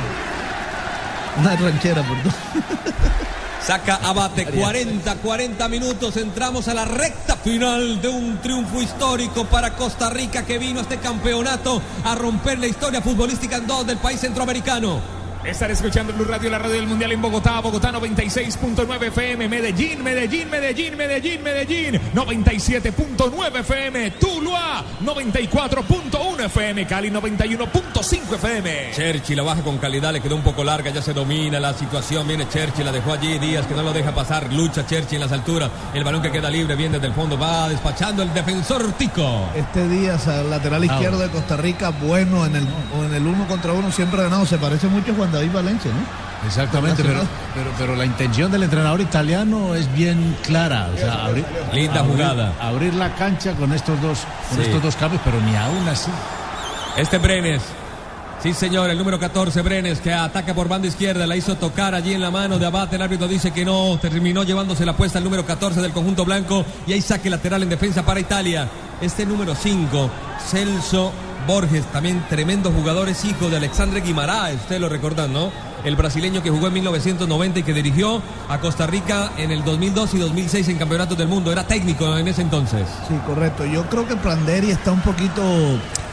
Una ranchera, perdón. Saca Abate 40, 40 minutos. Entramos a la recta final de un triunfo histórico para Costa Rica que vino a este campeonato a romper la historia futbolística en dos del país centroamericano. Estar escuchando Blue Radio, la radio del Mundial en Bogotá, Bogotá 96.9 FM, Medellín, Medellín, Medellín, Medellín, Medellín, 97.9 FM, Tuluá 94.1 FM, Cali 91.5 FM. Cherchi la baja con calidad, le quedó un poco larga, ya se domina la situación. Viene Cherchi, la dejó allí. Díaz que no lo deja pasar. Lucha Cherchi en las alturas. El balón que queda libre viene desde el fondo. Va despachando el defensor Tico. Este Díaz, al lateral izquierdo de Costa Rica, bueno en el, en el uno contra uno, siempre ha ganado. Se parece mucho a Juan David Valencia, ¿no? Exactamente, pero, pero, pero la intención del entrenador italiano es bien clara. O sea, abrir, Linda abrir- jugada. Abrir la cancha con estos dos, con Sí. estos dos cambios, pero ni aún así. Este Brenes. Sí, señor, el número 14, Brenes, que ataca por banda izquierda, la hizo tocar allí en la mano de Abate. El árbitro dice que no, terminó llevándose la puesta el número 14 del conjunto blanco. Y hay saque lateral en defensa para Italia. Este número 5, Celso Borges, también tremendo jugador, es hijo de Alexandre Guimaraes, usted lo recordan, ¿no? El brasileño que jugó en 1990 y que dirigió a Costa Rica en el 2002 y 2006 en campeonatos del mundo. Era técnico en ese entonces. Sí, correcto. Yo creo que Planderi está un poquito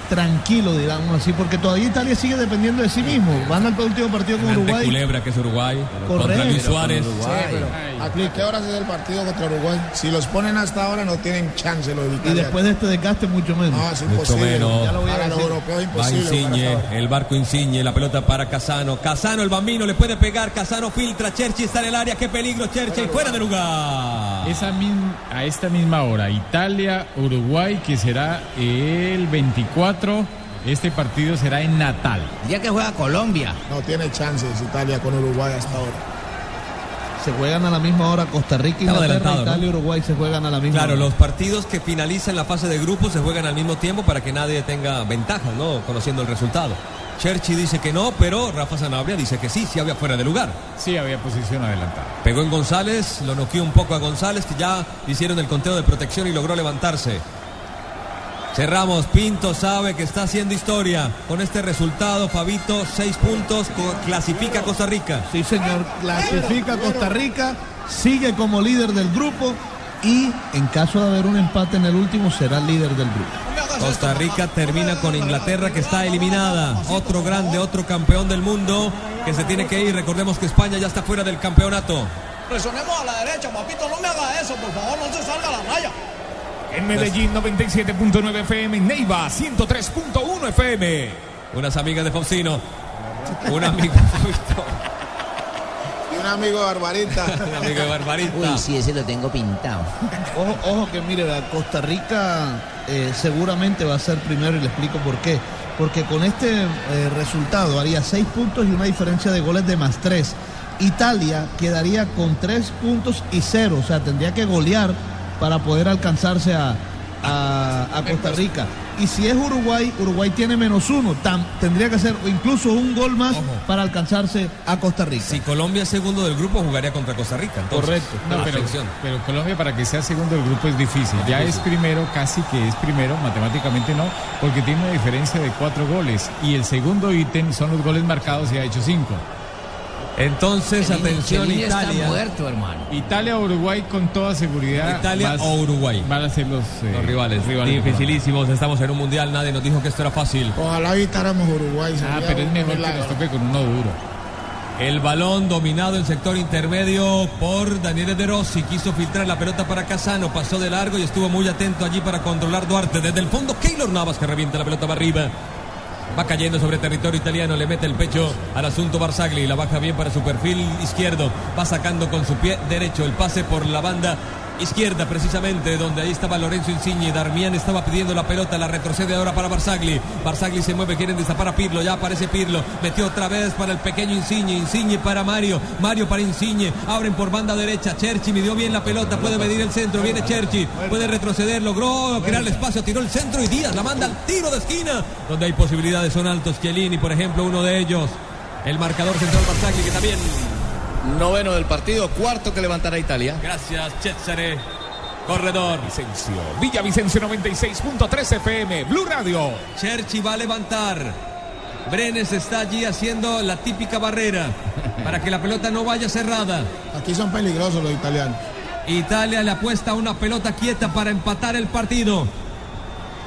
tranquilo, digamos así, porque todavía Italia sigue dependiendo de sí mismo. Van al último partido con Uruguay. Culebra, que es Uruguay, contra. Luis Suárez. Sí, pero ¿a qué- qué horas es el partido contra Uruguay? Si los ponen hasta ahora no tienen chance los Y después de este desgaste, mucho menos. No, es Mucho imposible. menos. Ya lo voy a Para los decir. europeos Va imposible. Insigne, el barco Insigne, la pelota para Casano. Casano, el bambino, le puede pegar. Casano filtra. Cherchi está en el área. Qué peligro, Cherchi. Fuera de lugar. Esa min- a esta misma hora, Italia, Uruguay, que será el 24. Este partido será en Natal. Día que juega Colombia. No tiene chances Italia con Uruguay hasta ahora. Se juegan a la misma hora Costa Rica. Italia y Uruguay se juegan a la misma Claro, hora. los partidos que finalizan la fase de grupos se juegan al mismo tiempo para que nadie tenga ventaja, ¿no? Conociendo el resultado. Cherchi dice que no, pero Rafa Sanabria dice que sí, sí había fuera de lugar. Sí, había posición adelantada. Pegó en González, lo noqueó un poco a González, que ya hicieron el conteo de protección y logró levantarse. Cerramos, Pinto sabe que está haciendo historia. Con este resultado, Fabito, seis puntos, clasifica a Costa Rica. Sí, señor. Clasifica a Costa Rica, sigue como líder del grupo y en caso de haber un empate en el último será líder del grupo. Costa Rica termina con Inglaterra que está eliminada. Otro grande, otro campeón del mundo que se tiene que ir. Recordemos que España ya está fuera del campeonato. Presionemos a la derecha, papito, no me haga eso, por favor, no se salga la raya. En Medellín 97.9 FM, en Neiva 103.1 FM. Unas amigas de Faucino. Un amigo, Y un amigo de Barbarita. un amigo de Barbarita. Uy, sí, ese lo tengo pintado. Ojo, ojo que mire, vea, Costa Rica eh, seguramente va a ser primero y le explico por qué. Porque con este eh, resultado haría seis puntos y una diferencia de goles de más tres. Italia quedaría con tres puntos y cero, o sea, tendría que golear para poder alcanzarse a, a- a Costa Rica. Y si es Uruguay, Uruguay tiene menos uno, tam- tendría que hacer incluso un gol más para alcanzarse a Costa Rica. Si Colombia es segundo del grupo, jugaría contra Costa Rica. entonces. Correcto. No, pero, pero Colombia para que sea segundo del grupo es difícil. Ya es primero, casi que es primero, matemáticamente no, porque tiene una diferencia de cuatro goles. Y el segundo ítem son los goles marcados y ha hecho cinco. Entonces, atención, Chilini está Italia. muerto, hermano. Italia o Uruguay con toda seguridad. Italia vas- o Uruguay. Van a ser los, eh, Los rivales. rivales. Dificilísimos. Estamos en un mundial. Nadie nos dijo que esto era fácil. Ojalá evitáramos Uruguay. Ah, pero es mejor que nos toque con uno duro. El balón dominado en sector intermedio por Daniel De Rossi. Quiso filtrar la pelota para Casano. Pasó de largo y estuvo muy atento allí para controlar Duarte. Desde el fondo, Keylor Navas que revienta la pelota para arriba. Va cayendo sobre territorio italiano, le mete el pecho al asunto Barzagli, la baja bien para su perfil izquierdo, va sacando con su pie derecho el pase por la banda izquierda precisamente, donde ahí estaba Lorenzo Insigne, Darmian estaba pidiendo la pelota, la retrocede ahora para Barzagli, Barzagli se mueve, quieren destapar a Pirlo, ya aparece Pirlo, metió otra vez para el pequeño Insigne, Insigne para Mario, Mario para Insigne, abren por banda derecha, Cherchi midió bien la pelota, puede medir el centro, viene Cherchi, puede retroceder, logró crear el espacio, tiró el centro y Díaz la manda al tiro de esquina, donde hay posibilidades, son altos, Chiellini por ejemplo, uno de ellos, el marcador central Barzagli que también Noveno del partido, cuarto que levantará Italia. Gracias, Cesare. Corredor. Vicencio. Villavicencio 96.3 FM. Blue Radio. Cherchi va a levantar. Brenes está allí haciendo la típica barrera para que la pelota no vaya cerrada. Aquí son peligrosos los italianos. Italia le apuesta a una pelota quieta para empatar el partido.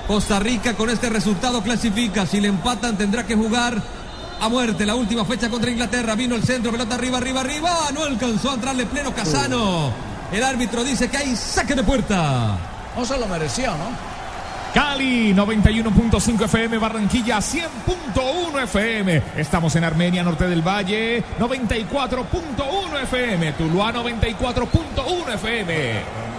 Costa Rica con este resultado clasifica. Si le empatan tendrá que jugar a muerte. La última fecha contra Inglaterra. Vino el centro, pelota arriba, arriba, arriba. No alcanzó a entrarle pleno Casano. El árbitro dice que hay saque de puerta. No se lo mereció, ¿no? Cali 91.5 FM, Barranquilla 100.1 FM. Estamos en Armenia, Norte del Valle 94.1 FM. Tuluá 94.1 FM.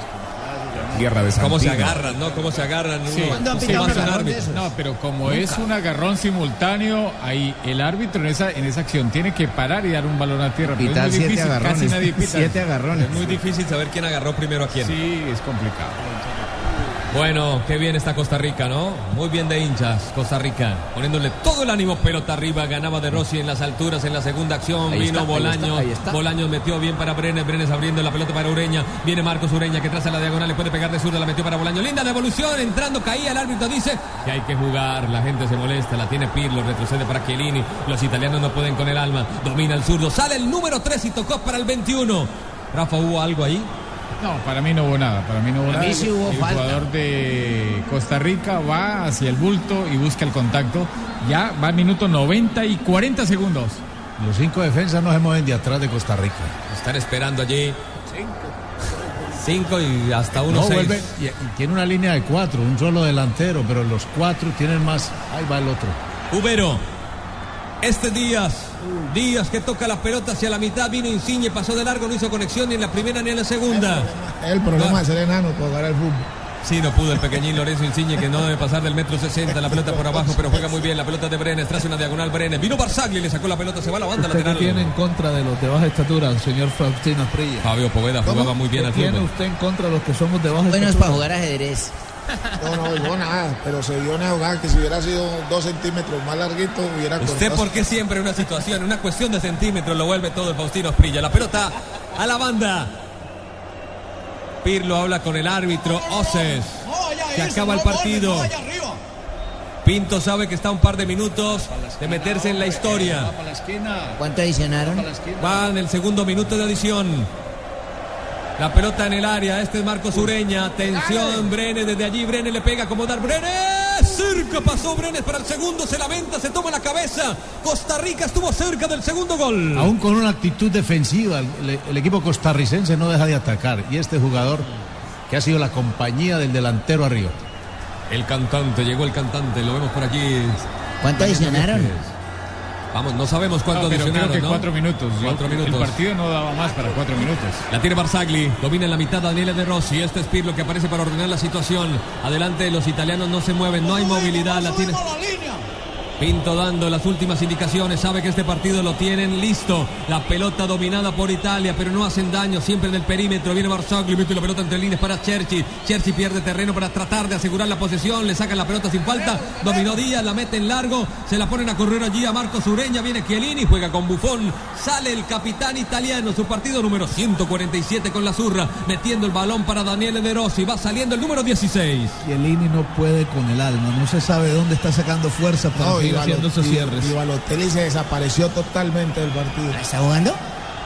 Tierra de ¿Cómo se agarran, no? ¿Cómo se agarran? Sí. Un. No, pero como es un agarrón simultáneo, ahí el árbitro en esa, en esa acción tiene que parar y dar un balón a tierra. pero Pitar es muy siete difícil, agarrones. casi nadie pita. Siete agarrones. Es muy difícil saber quién agarró primero a quién. Sí, es complicado. Bueno, qué bien está Costa Rica, ¿no? Muy bien de hinchas, Costa Rica. Poniéndole todo el ánimo, pelota arriba. Ganaba de Rossi en las alturas en la segunda acción. Ahí Vino está, ahí Bolaños. está, ahí está. Bolaños metió bien para Brenes. Brenes abriendo la pelota para Ureña. Viene Marcos Ureña que traza la diagonal. Le puede pegar de zurda. La metió para Bolaños. Linda devolución. Entrando, caía. El árbitro dice que hay que jugar. La gente se molesta. La tiene Pirlo. Retrocede para Chiellini. Los italianos no pueden con el alma. Domina el zurdo. Sale el número 3 y tocó para el 21. Rafa, ¿hubo algo ahí? No, para mí no hubo nada. Para mí no hubo Para nada. mí sí hubo el falta. jugador de Costa Rica va hacia el bulto y busca el contacto. Ya va al minuto 90 y 40 segundos. Los cinco defensas no se mueven de atrás de Costa Rica. Están esperando allí. Cinco y hasta uno No, seis. vuelve, y, y tiene una línea de cuatro, un solo delantero, pero los cuatro tienen más. Ahí va el otro. Ubero. Este Díaz. Díaz que toca la pelota hacia la mitad. Vino Insigne, pasó de largo, no hizo conexión ni en la primera ni en la segunda. Es el problema de ser enano para jugar al fútbol. Sí, no pudo el pequeñín Lorenzo Insigne que no debe pasar del metro 60. La pelota por abajo, pero juega muy bien. La pelota de Brenes, traza una diagonal Brenes. Vino Barzagli, le sacó la pelota, se va a la banda ¿Usted qué lateral. tiene en contra de los de baja estatura, señor Faustino Prilla? Fabio Poveda jugaba muy bien ¿Qué al tiene fútbol. usted en contra de los que somos de baja estatura? para jugar ajedrez. No, no, yo nada, pero se vio jugar que si hubiera sido dos centímetros más larguito hubiera ¿Usted cortado. por qué siempre en una situación, una cuestión de centímetros lo vuelve todo el Faustino Prilla? La pelota a la banda. Pirlo habla con el árbitro Oces. Se acaba el partido. Pinto sabe que está a un par de minutos de meterse en la historia. ¿Cuánto adicionaron? Va en el segundo minuto de adición. La pelota en el área. Este es Marcos Ureña. Atención, Brenes. Desde allí Brenes le pega como dar Brenes. Cerca pasó Brenes para el segundo. Se lamenta, se toma la cabeza. Costa Rica estuvo cerca del segundo gol. Aún con una actitud defensiva, el, el equipo costarricense no deja de atacar. Y este jugador, que ha sido la compañía del delantero arriba. El cantante, llegó el cantante, lo vemos por allí. ¿Cuánto adicionaron? Vamos, no sabemos cuánto No, pero creo adicionaron, que ¿no? cuatro minutos. Yo- Cuatro minutos. El partido no daba más para cuatro minutos. La tiene Barzagli, domina en la mitad Daniele De Rossi. Este es Pirlo que aparece para ordenar la situación. Adelante, los italianos no se mueven, no hay movilidad. La tiene Pinto dando las últimas indicaciones. Sabe que este partido lo tienen listo. La pelota dominada por Italia, pero no hacen daño. Siempre en el perímetro. Viene Barzagli, mete la pelota entre líneas para Cherchi. Cherchi pierde terreno para tratar de asegurar la posesión. Le sacan la pelota sin falta. Dominó Díaz, la mete en largo. Se la ponen a correr allí a Marcos Ureña. Viene Chiellini, juega con Bufón. Sale el capitán italiano. Su partido número 147 con la zurra. Metiendo el balón para Daniele De Rossi. Va saliendo el número 16. Chiellini no puede con el alma, no se sabe de dónde está sacando fuerza para No, y haciendo esos cierres. y- y Balotelli se desapareció totalmente del partido. ¿Está jugando?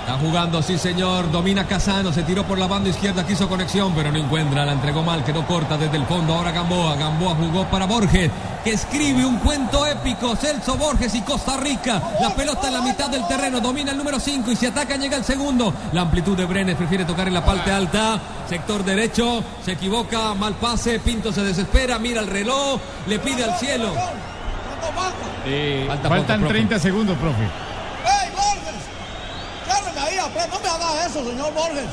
Está jugando, sí señor. Domina Casano, se tiró por la banda izquierda, quiso conexión, pero no encuentra. La entregó mal, quedó corta desde el fondo. Ahora Gamboa. Gamboa jugó para Borges, que escribe un cuento épico. Celso Borges y Costa Rica. La pelota en la mitad del terreno. Domina el número 5 y si ataca llega el segundo. La amplitud de Brenes prefiere tocar en la parte alta. Sector derecho. Se equivoca. Mal pase. Pinto se desespera. Mira el reloj. Le pide al cielo. Falta. Eh, Falta faltan poco, profe. 30 segundos, profe. ¡Ey, Borges! Cárreme ahí, apre- no me haga eso, señor Borges.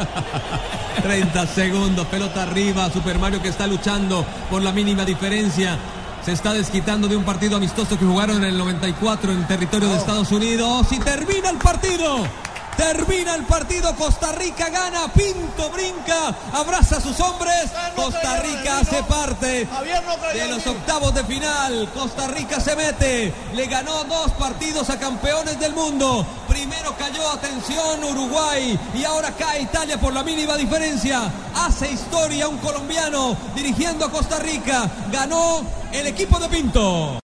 30 segundos, pelota arriba, Super Mario que está luchando por la mínima diferencia. Se está desquitando de un partido amistoso que jugaron en el 94 en territorio de Estados Unidos. Y termina el partido. Termina el partido, Costa Rica gana, Pinto brinca, abraza a sus hombres, Costa Rica hace parte de los octavos de final, Costa Rica se mete, le ganó dos partidos a campeones del mundo, primero cayó, atención, Uruguay y ahora cae Italia por la mínima diferencia, hace historia un colombiano dirigiendo a Costa Rica, ganó el equipo de Pinto.